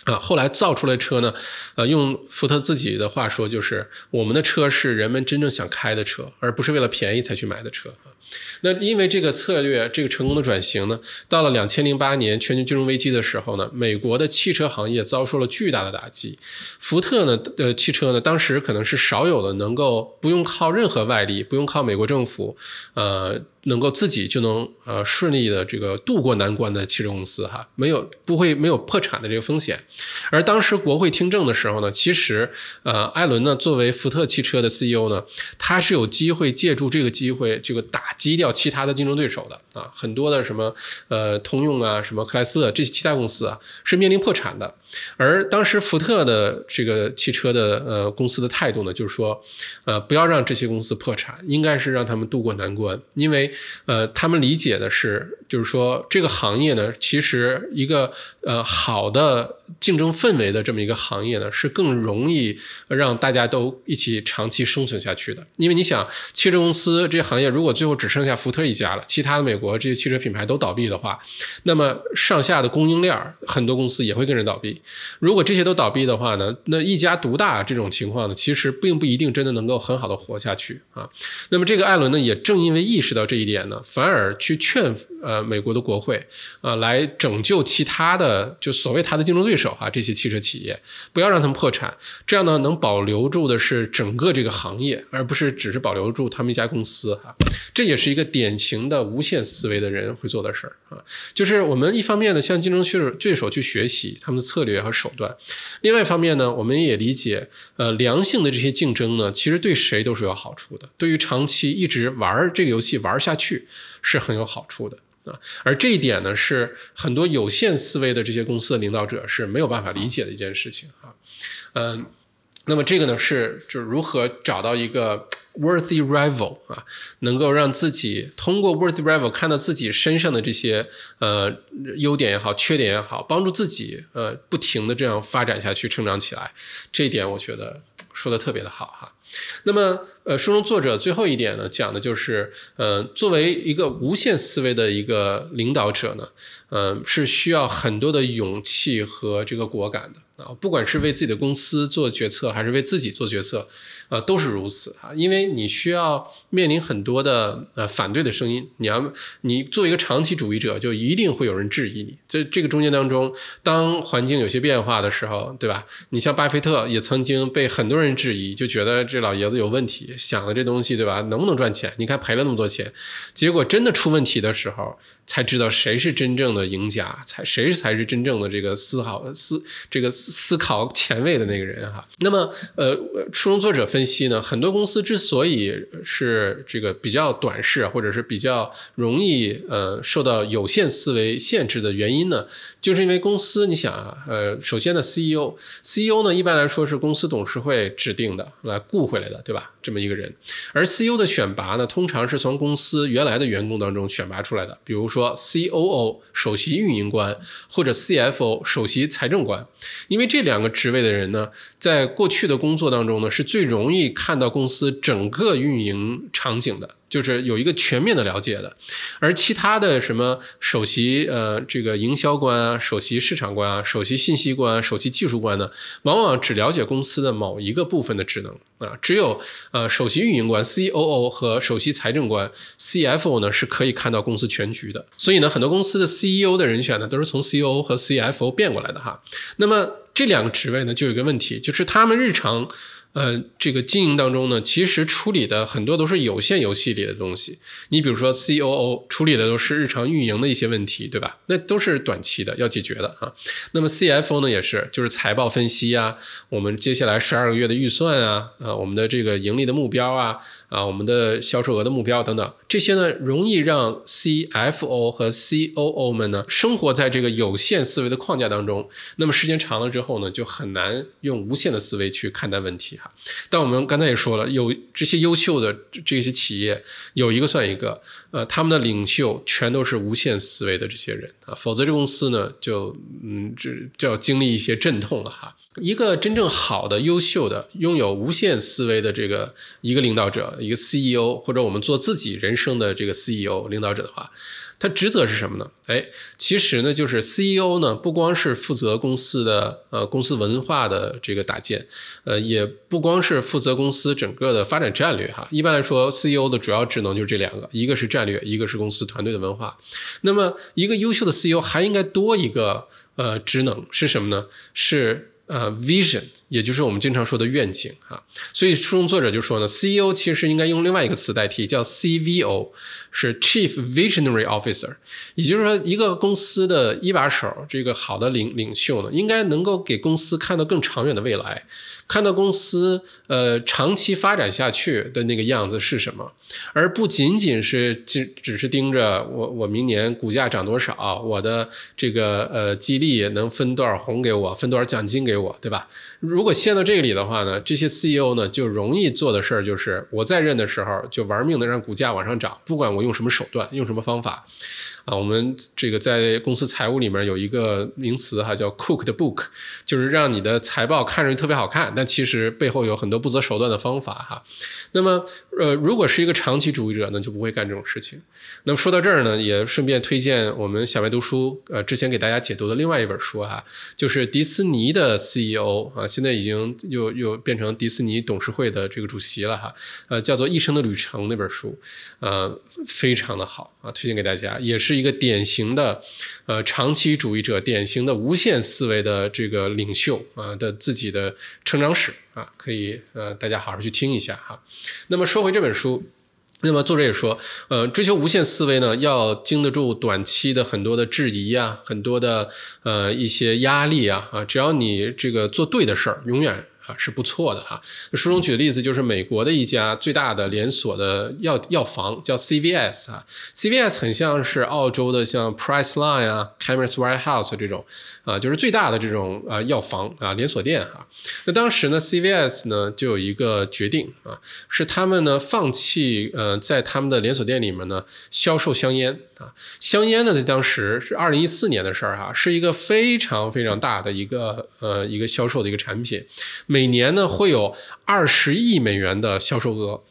啊，后来造出来车呢，呃，用福特自己的话说，就是我们的车是人们真正想开的车，而不是为了便宜才去买的车。那因为这个策略，这个成功的转型呢，到了两千零八年全球金融危机的时候呢，美国的汽车行业遭受了巨大的打击。福特呢的汽车呢，当时可能是少有的能够不用靠任何外力，不用靠美国政府，呃。能够自己就能呃顺利的这个渡过难关的汽车公司哈，没有不会没有破产的这个风险。而当时国会听证的时候呢，其实呃艾伦呢作为福特汽车的 CEO 呢，他是有机会借助这个机会这个打击掉其他的竞争对手的啊，很多的什么呃通用啊什么克莱斯勒这些其他公司啊是面临破产的。而当时福特的这个汽车的呃公司的态度呢，就是说呃不要让这些公司破产，应该是让他们渡过难关，因为。呃，他们理解的是，就是说这个行业呢，其实一个呃好的竞争氛围的这么一个行业呢，是更容易让大家都一起长期生存下去的。因为你想，汽车公司这行业如果最后只剩下福特一家了，其他的美国这些汽车品牌都倒闭的话，那么上下的供应链很多公司也会跟着倒闭。如果这些都倒闭的话呢，那一家独大这种情况呢，其实并不一定真的能够很好的活下去啊。那么这个艾伦呢，也正因为意识到这一点呢，反而去劝呃美国的国会啊，来拯救其他的就所谓他的竞争对手啊，这些汽车企业，不要让他们破产，这样呢能保留住的是整个这个行业，而不是只是保留住他们一家公司哈。这也是一个典型的无限思维的人会做的事儿啊，就是我们一方面呢向竞争对手去学习他们的策略和手段，另外一方面呢，我们也理解呃良性的这些竞争呢，其实对谁都是有好处的，对于长期一直玩这个游戏玩下去。是很有好处的啊，而这一点呢，是很多有限思维的这些公司的领导者是没有办法理解的一件事情啊。嗯，那么这个呢，是就是如何找到一个 worthy rival 啊，能够让自己通过 worthy rival 看到自己身上的这些呃优点也好，缺点也好，帮助自己呃不停的这样发展下去，成长起来。这一点我觉得说的特别的好哈。那么，呃，书中作者最后一点呢，讲的就是，呃，作为一个无限思维的一个领导者呢，呃，是需要很多的勇气和这个果敢的啊，不管是为自己的公司做决策，还是为自己做决策。呃，都是如此啊，因为你需要面临很多的呃反对的声音，你要你做一个长期主义者，就一定会有人质疑你。这这个中间当中，当环境有些变化的时候，对吧？你像巴菲特也曾经被很多人质疑，就觉得这老爷子有问题，想的这东西，对吧？能不能赚钱？你看赔了那么多钱，结果真的出问题的时候。才知道谁是真正的赢家，才谁才是真正的这个思考思这个思思考前卫的那个人哈。那么，呃，书中作者分析呢，很多公司之所以是这个比较短视，或者是比较容易呃受到有限思维限制的原因呢，就是因为公司你想啊，呃，首先呢，CEO，CEO 呢一般来说是公司董事会指定的来雇回来的，对吧？这么一个人，而 CEO 的选拔呢，通常是从公司原来的员工当中选拔出来的，比如说 COO 首席运营官或者 CFO 首席财政官，因因为这两个职位的人呢，在过去的工作当中呢，是最容易看到公司整个运营场景的。就是有一个全面的了解的，而其他的什么首席呃这个营销官啊、首席市场官啊、首席信息官、首席技术官呢，往往只了解公司的某一个部分的职能啊，只有呃首席运营官 COO 和首席财政官 CFO 呢是可以看到公司全局的。所以呢，很多公司的 CEO 的人选呢都是从 COO 和 CFO 变过来的哈。那么这两个职位呢就有一个问题，就是他们日常。呃，这个经营当中呢，其实处理的很多都是有限游戏里的东西。你比如说 COO 处理的都是日常运营的一些问题，对吧？那都是短期的要解决的啊。那么 CFO 呢，也是就是财报分析啊，我们接下来十二个月的预算啊，啊，我们的这个盈利的目标啊，啊，我们的销售额的目标等等，这些呢，容易让 CFO 和 COO 们呢生活在这个有限思维的框架当中。那么时间长了之后呢，就很难用无限的思维去看待问题。但我们刚才也说了，有这些优秀的这些企业，有一个算一个，呃，他们的领袖全都是无限思维的这些人啊，否则这公司呢，就嗯，这就要经历一些阵痛了哈。一个真正好的、优秀的、拥有无限思维的这个一个领导者，一个 CEO，或者我们做自己人生的这个 CEO 领导者的话。他职责是什么呢？哎，其实呢，就是 CEO 呢，不光是负责公司的呃公司文化的这个搭建，呃，也不光是负责公司整个的发展战略哈。一般来说，CEO 的主要职能就是这两个，一个是战略，一个是公司团队的文化。那么，一个优秀的 CEO 还应该多一个呃职能是什么呢？是呃 vision。也就是我们经常说的愿景啊，所以书中作者就说呢，CEO 其实应该用另外一个词代替，叫 CVO，是 Chief Visionary Officer。也就是说，一个公司的一把手，这个好的领领袖呢，应该能够给公司看到更长远的未来。看到公司呃长期发展下去的那个样子是什么，而不仅仅是只只是盯着我我明年股价涨多少，我的这个呃激励能分多少红给我，分多少奖金给我，对吧？如果陷到这个里的话呢，这些 CEO 呢就容易做的事儿就是我在任的时候就玩命的让股价往上涨，不管我用什么手段，用什么方法。啊，我们这个在公司财务里面有一个名词哈，叫 “cook 的 book”，就是让你的财报看上去特别好看，但其实背后有很多不择手段的方法哈。那么，呃，如果是一个长期主义者呢，就不会干这种事情。那么说到这儿呢，也顺便推荐我们小白读书呃之前给大家解读的另外一本书哈，就是迪士尼的 CEO 啊，现在已经又又变成迪士尼董事会的这个主席了哈，呃，叫做《一生的旅程》那本书，呃，非常的好啊，推荐给大家，也是。一个典型的，呃，长期主义者，典型的无限思维的这个领袖啊的自己的成长史啊，可以呃，大家好好去听一下哈。那么说回这本书，那么作者也说，呃，追求无限思维呢，要经得住短期的很多的质疑啊，很多的呃一些压力啊啊，只要你这个做对的事儿，永远。是不错的哈。书中举的例子就是美国的一家最大的连锁的药药房，叫 CVS 啊。CVS 很像是澳洲的像 Priceline 啊、Chemist Warehouse 这种啊，就是最大的这种啊药房啊连锁店哈。那当时呢，CVS 呢就有一个决定啊，是他们呢放弃呃在他们的连锁店里面呢销售香烟。啊，香烟呢，在当时是二零一四年的事儿哈，是一个非常非常大的一个呃一个销售的一个产品，每年呢会有二十亿美元的销售额。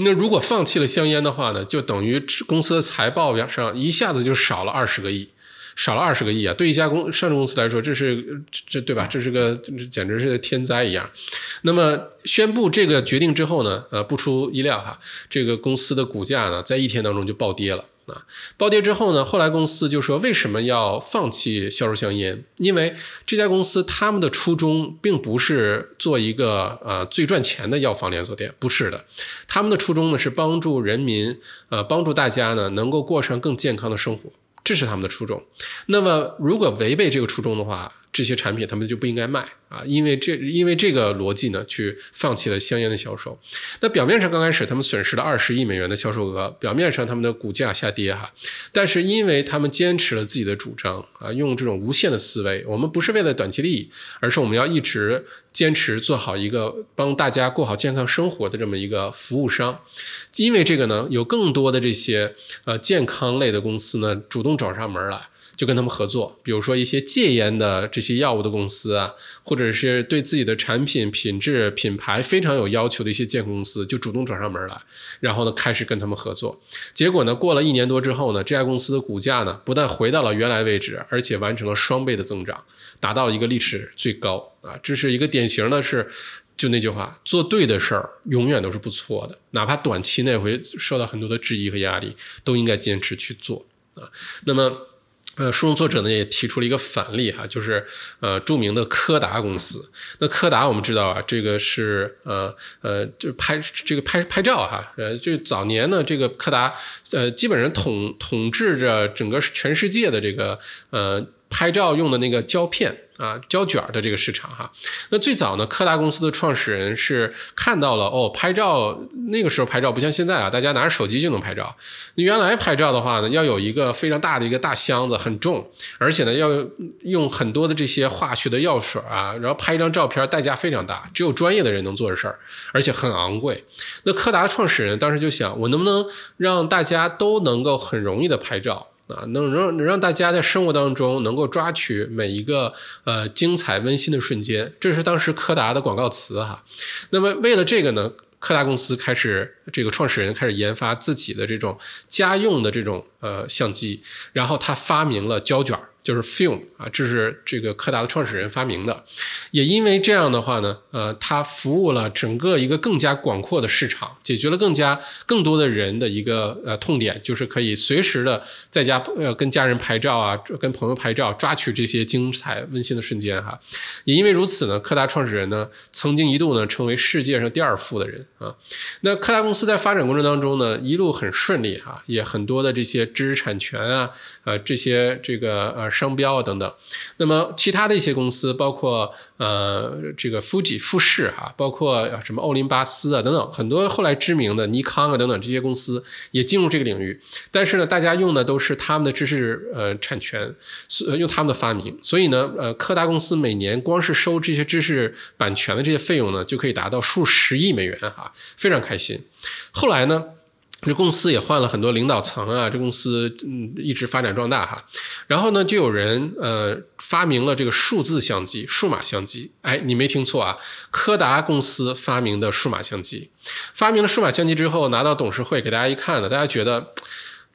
那如果放弃了香烟的话呢，就等于公司的财报表上一下子就少了二十个亿，少了二十个亿啊！对一家公上市公司来说，这是这对吧？这是个简直是天灾一样。那么宣布这个决定之后呢，呃，不出意料哈，这个公司的股价呢，在一天当中就暴跌了。啊，暴跌之后呢，后来公司就说为什么要放弃销售香烟？因为这家公司他们的初衷并不是做一个呃最赚钱的药房连锁店，不是的，他们的初衷呢是帮助人民，呃，帮助大家呢能够过上更健康的生活。这是他们的初衷。那么如果违背这个初衷的话，这些产品他们就不应该卖啊，因为这因为这个逻辑呢，去放弃了香烟的销售。那表面上刚开始他们损失了二十亿美元的销售额，表面上他们的股价下跌哈，但是因为他们坚持了自己的主张啊，用这种无限的思维，我们不是为了短期利益，而是我们要一直坚持做好一个帮大家过好健康生活的这么一个服务商。因为这个呢，有更多的这些呃健康类的公司呢，主动找上门来。就跟他们合作，比如说一些戒烟的这些药物的公司啊，或者是对自己的产品品质、品牌非常有要求的一些健康公司，就主动找上门来，然后呢开始跟他们合作。结果呢，过了一年多之后呢，这家公司的股价呢不但回到了原来位置，而且完成了双倍的增长，达到了一个历史最高啊！这是一个典型的，是就那句话，做对的事儿永远都是不错的，哪怕短期内会受到很多的质疑和压力，都应该坚持去做啊。那么。呃，书中作者呢也提出了一个反例哈，就是呃著名的柯达公司。那柯达我们知道啊，这个是呃呃就拍这个拍拍照哈，呃就早年呢这个柯达呃基本上统统治着整个全世界的这个呃拍照用的那个胶片。啊，胶卷的这个市场哈，那最早呢，柯达公司的创始人是看到了哦，拍照那个时候拍照不像现在啊，大家拿着手机就能拍照。原来拍照的话呢，要有一个非常大的一个大箱子，很重，而且呢要用很多的这些化学的药水啊，然后拍一张照片代价非常大，只有专业的人能做的事儿，而且很昂贵。那柯达的创始人当时就想，我能不能让大家都能够很容易的拍照？啊，能让能让大家在生活当中能够抓取每一个呃精彩温馨的瞬间，这是当时柯达的广告词哈。那么为了这个呢，柯达公司开始这个创始人开始研发自己的这种家用的这种呃相机，然后他发明了胶卷儿。就是 film 啊，这是这个柯达的创始人发明的，也因为这样的话呢，呃，它服务了整个一个更加广阔的市场，解决了更加更多的人的一个呃痛点，就是可以随时的在家呃跟家人拍照啊，跟朋友拍照，抓取这些精彩温馨的瞬间哈。也因为如此呢，柯达创始人呢曾经一度呢成为世界上第二富的人啊。那柯达公司在发展过程当中呢，一路很顺利哈，也很多的这些知识产权啊，呃，这些这个呃。商标啊等等，那么其他的一些公司，包括呃这个富士富士哈，包括什么奥林巴斯啊等等，很多后来知名的尼康啊等等这些公司也进入这个领域，但是呢，大家用的都是他们的知识呃产权，用他们的发明，所以呢，呃柯达公司每年光是收这些知识版权的这些费用呢，就可以达到数十亿美元哈，非常开心。后来呢？这公司也换了很多领导层啊，这公司嗯一直发展壮大哈，然后呢就有人呃发明了这个数字相机、数码相机，哎，你没听错啊，柯达公司发明的数码相机，发明了数码相机之后拿到董事会给大家一看呢，大家觉得。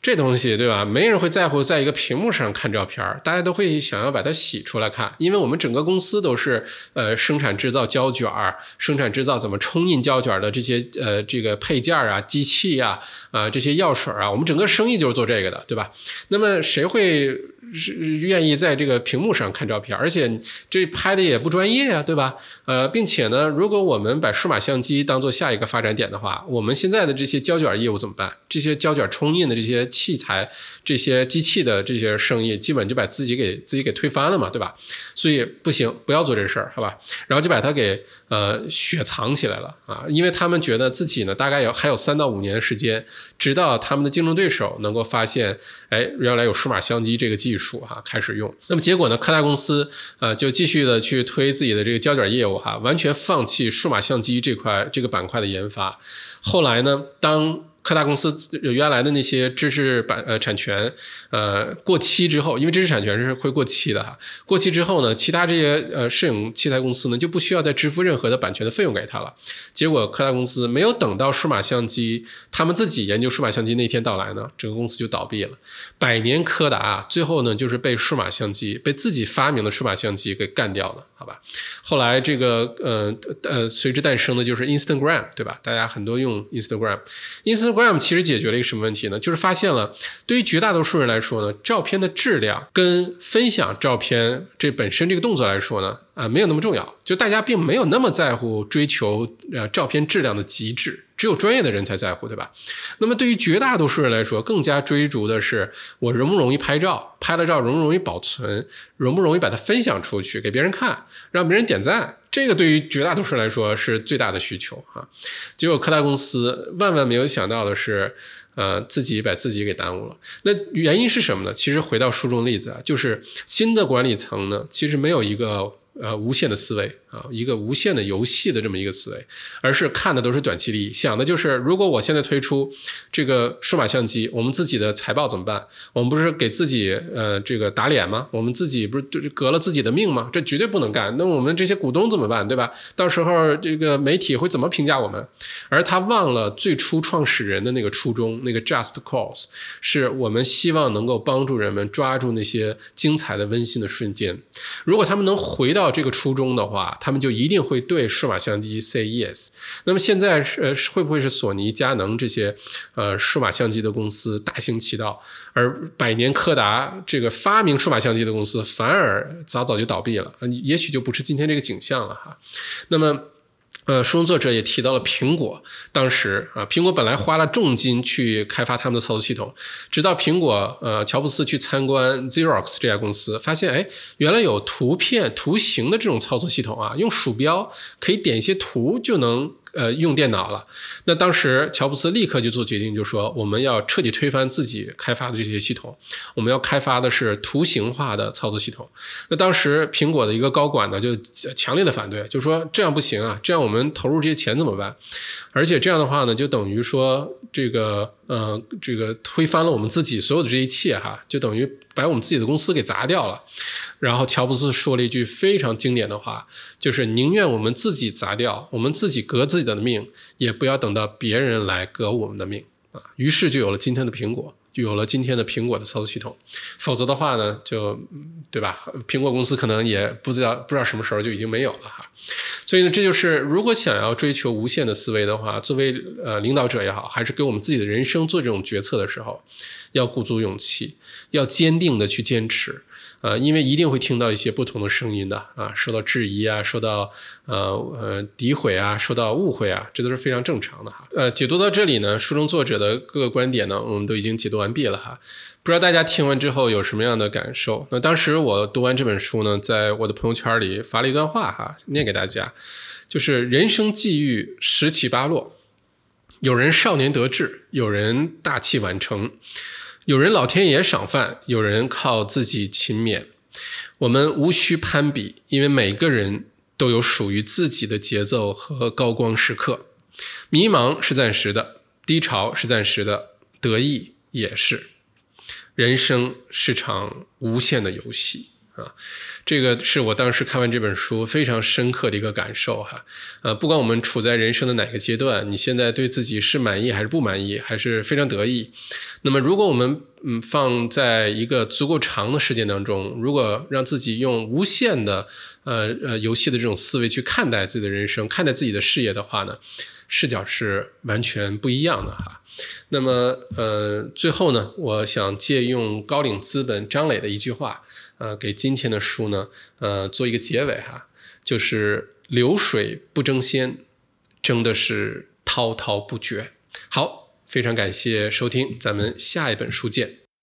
这东西对吧？没人会在乎在一个屏幕上看照片大家都会想要把它洗出来看，因为我们整个公司都是呃生产制造胶卷儿，生产制造怎么冲印胶卷的这些呃这个配件啊、机器啊、啊这些药水啊，我们整个生意就是做这个的，对吧？那么谁会？是愿意在这个屏幕上看照片，而且这拍的也不专业呀，对吧？呃，并且呢，如果我们把数码相机当做下一个发展点的话，我们现在的这些胶卷业务怎么办？这些胶卷冲印的这些器材、这些机器的这些生意，基本就把自己给自己给推翻了嘛，对吧？所以不行，不要做这事儿，好吧？然后就把它给。呃，雪藏起来了啊，因为他们觉得自己呢，大概有还有三到五年的时间，直到他们的竞争对手能够发现，哎，原来有数码相机这个技术数哈，开始用。那么结果呢，柯达公司呃就继续的去推自己的这个胶卷业务哈，完全放弃数码相机这块这个板块的研发。后来呢，当柯达公司原来的那些知识版呃产权呃过期之后，因为知识产权是会过期的哈。过期之后呢，其他这些呃摄影器材公司呢就不需要再支付任何的版权的费用给他了。结果柯达公司没有等到数码相机他们自己研究数码相机那天到来呢，整个公司就倒闭了。百年柯达最后呢就是被数码相机被自己发明的数码相机给干掉了，好吧？后来这个呃呃随之诞生的就是 Instagram，对吧？大家很多用 Instagram，Instagram。Instagram 其实解决了一个什么问题呢？就是发现了，对于绝大多数人来说呢，照片的质量跟分享照片这本身这个动作来说呢，啊，没有那么重要。就大家并没有那么在乎追求呃照片质量的极致。只有专业的人才在乎，对吧？那么对于绝大多数人来说，更加追逐的是我容不容易拍照，拍了照容不容易保存，容不容易把它分享出去给别人看，让别人点赞。这个对于绝大多数人来说是最大的需求啊。结果科大公司万万没有想到的是，呃，自己把自己给耽误了。那原因是什么呢？其实回到书中例子啊，就是新的管理层呢，其实没有一个。呃，无限的思维啊，一个无限的游戏的这么一个思维，而是看的都是短期利益，想的就是如果我现在推出这个数码相机，我们自己的财报怎么办？我们不是给自己呃这个打脸吗？我们自己不是就是革了自己的命吗？这绝对不能干。那我们这些股东怎么办？对吧？到时候这个媒体会怎么评价我们？而他忘了最初创始人的那个初衷，那个 just cause，是我们希望能够帮助人们抓住那些精彩的、温馨的瞬间。如果他们能回到。到这个初衷的话，他们就一定会对数码相机 say yes。那么现在是呃会不会是索尼、佳能这些呃数码相机的公司大行其道，而百年柯达这个发明数码相机的公司反而早早就倒闭了？也许就不是今天这个景象了哈。那么。呃，书中作者也提到了苹果，当时啊，苹果本来花了重金去开发他们的操作系统，直到苹果呃乔布斯去参观 Xerox 这家公司，发现哎，原来有图片图形的这种操作系统啊，用鼠标可以点一些图就能。呃，用电脑了。那当时乔布斯立刻就做决定，就说我们要彻底推翻自己开发的这些系统，我们要开发的是图形化的操作系统。那当时苹果的一个高管呢，就强烈的反对，就说这样不行啊，这样我们投入这些钱怎么办？而且这样的话呢，就等于说这个呃，这个推翻了我们自己所有的这一切哈，就等于把我们自己的公司给砸掉了。然后乔布斯说了一句非常经典的话，就是宁愿我们自己砸掉，我们自己革自己的命，也不要等到别人来革我们的命啊。于是就有了今天的苹果，就有了今天的苹果的操作系统。否则的话呢，就对吧？苹果公司可能也不知道不知道什么时候就已经没有了哈。所以呢，这就是如果想要追求无限的思维的话，作为呃领导者也好，还是给我们自己的人生做这种决策的时候，要鼓足勇气，要坚定的去坚持。呃，因为一定会听到一些不同的声音的啊，受到质疑啊，受到呃呃诋毁啊，受到误会啊，这都是非常正常的哈。呃，解读到这里呢，书中作者的各个观点呢，我们都已经解读完毕了哈。不知道大家听完之后有什么样的感受？那当时我读完这本书呢，在我的朋友圈里发了一段话哈，念给大家，就是人生际遇十起八落，有人少年得志，有人大器晚成。有人老天爷赏饭，有人靠自己勤勉。我们无需攀比，因为每个人都有属于自己的节奏和高光时刻。迷茫是暂时的，低潮是暂时的，得意也是。人生是场无限的游戏。啊，这个是我当时看完这本书非常深刻的一个感受哈。呃，不管我们处在人生的哪个阶段，你现在对自己是满意还是不满意，还是非常得意。那么，如果我们嗯放在一个足够长的时间当中，如果让自己用无限的呃呃游戏的这种思维去看待自己的人生，看待自己的事业的话呢，视角是完全不一样的哈。那么呃，最后呢，我想借用高瓴资本张磊的一句话。呃，给今天的书呢，呃，做一个结尾哈，就是流水不争先，争的是滔滔不绝。好，非常感谢收听，咱们下一本书见。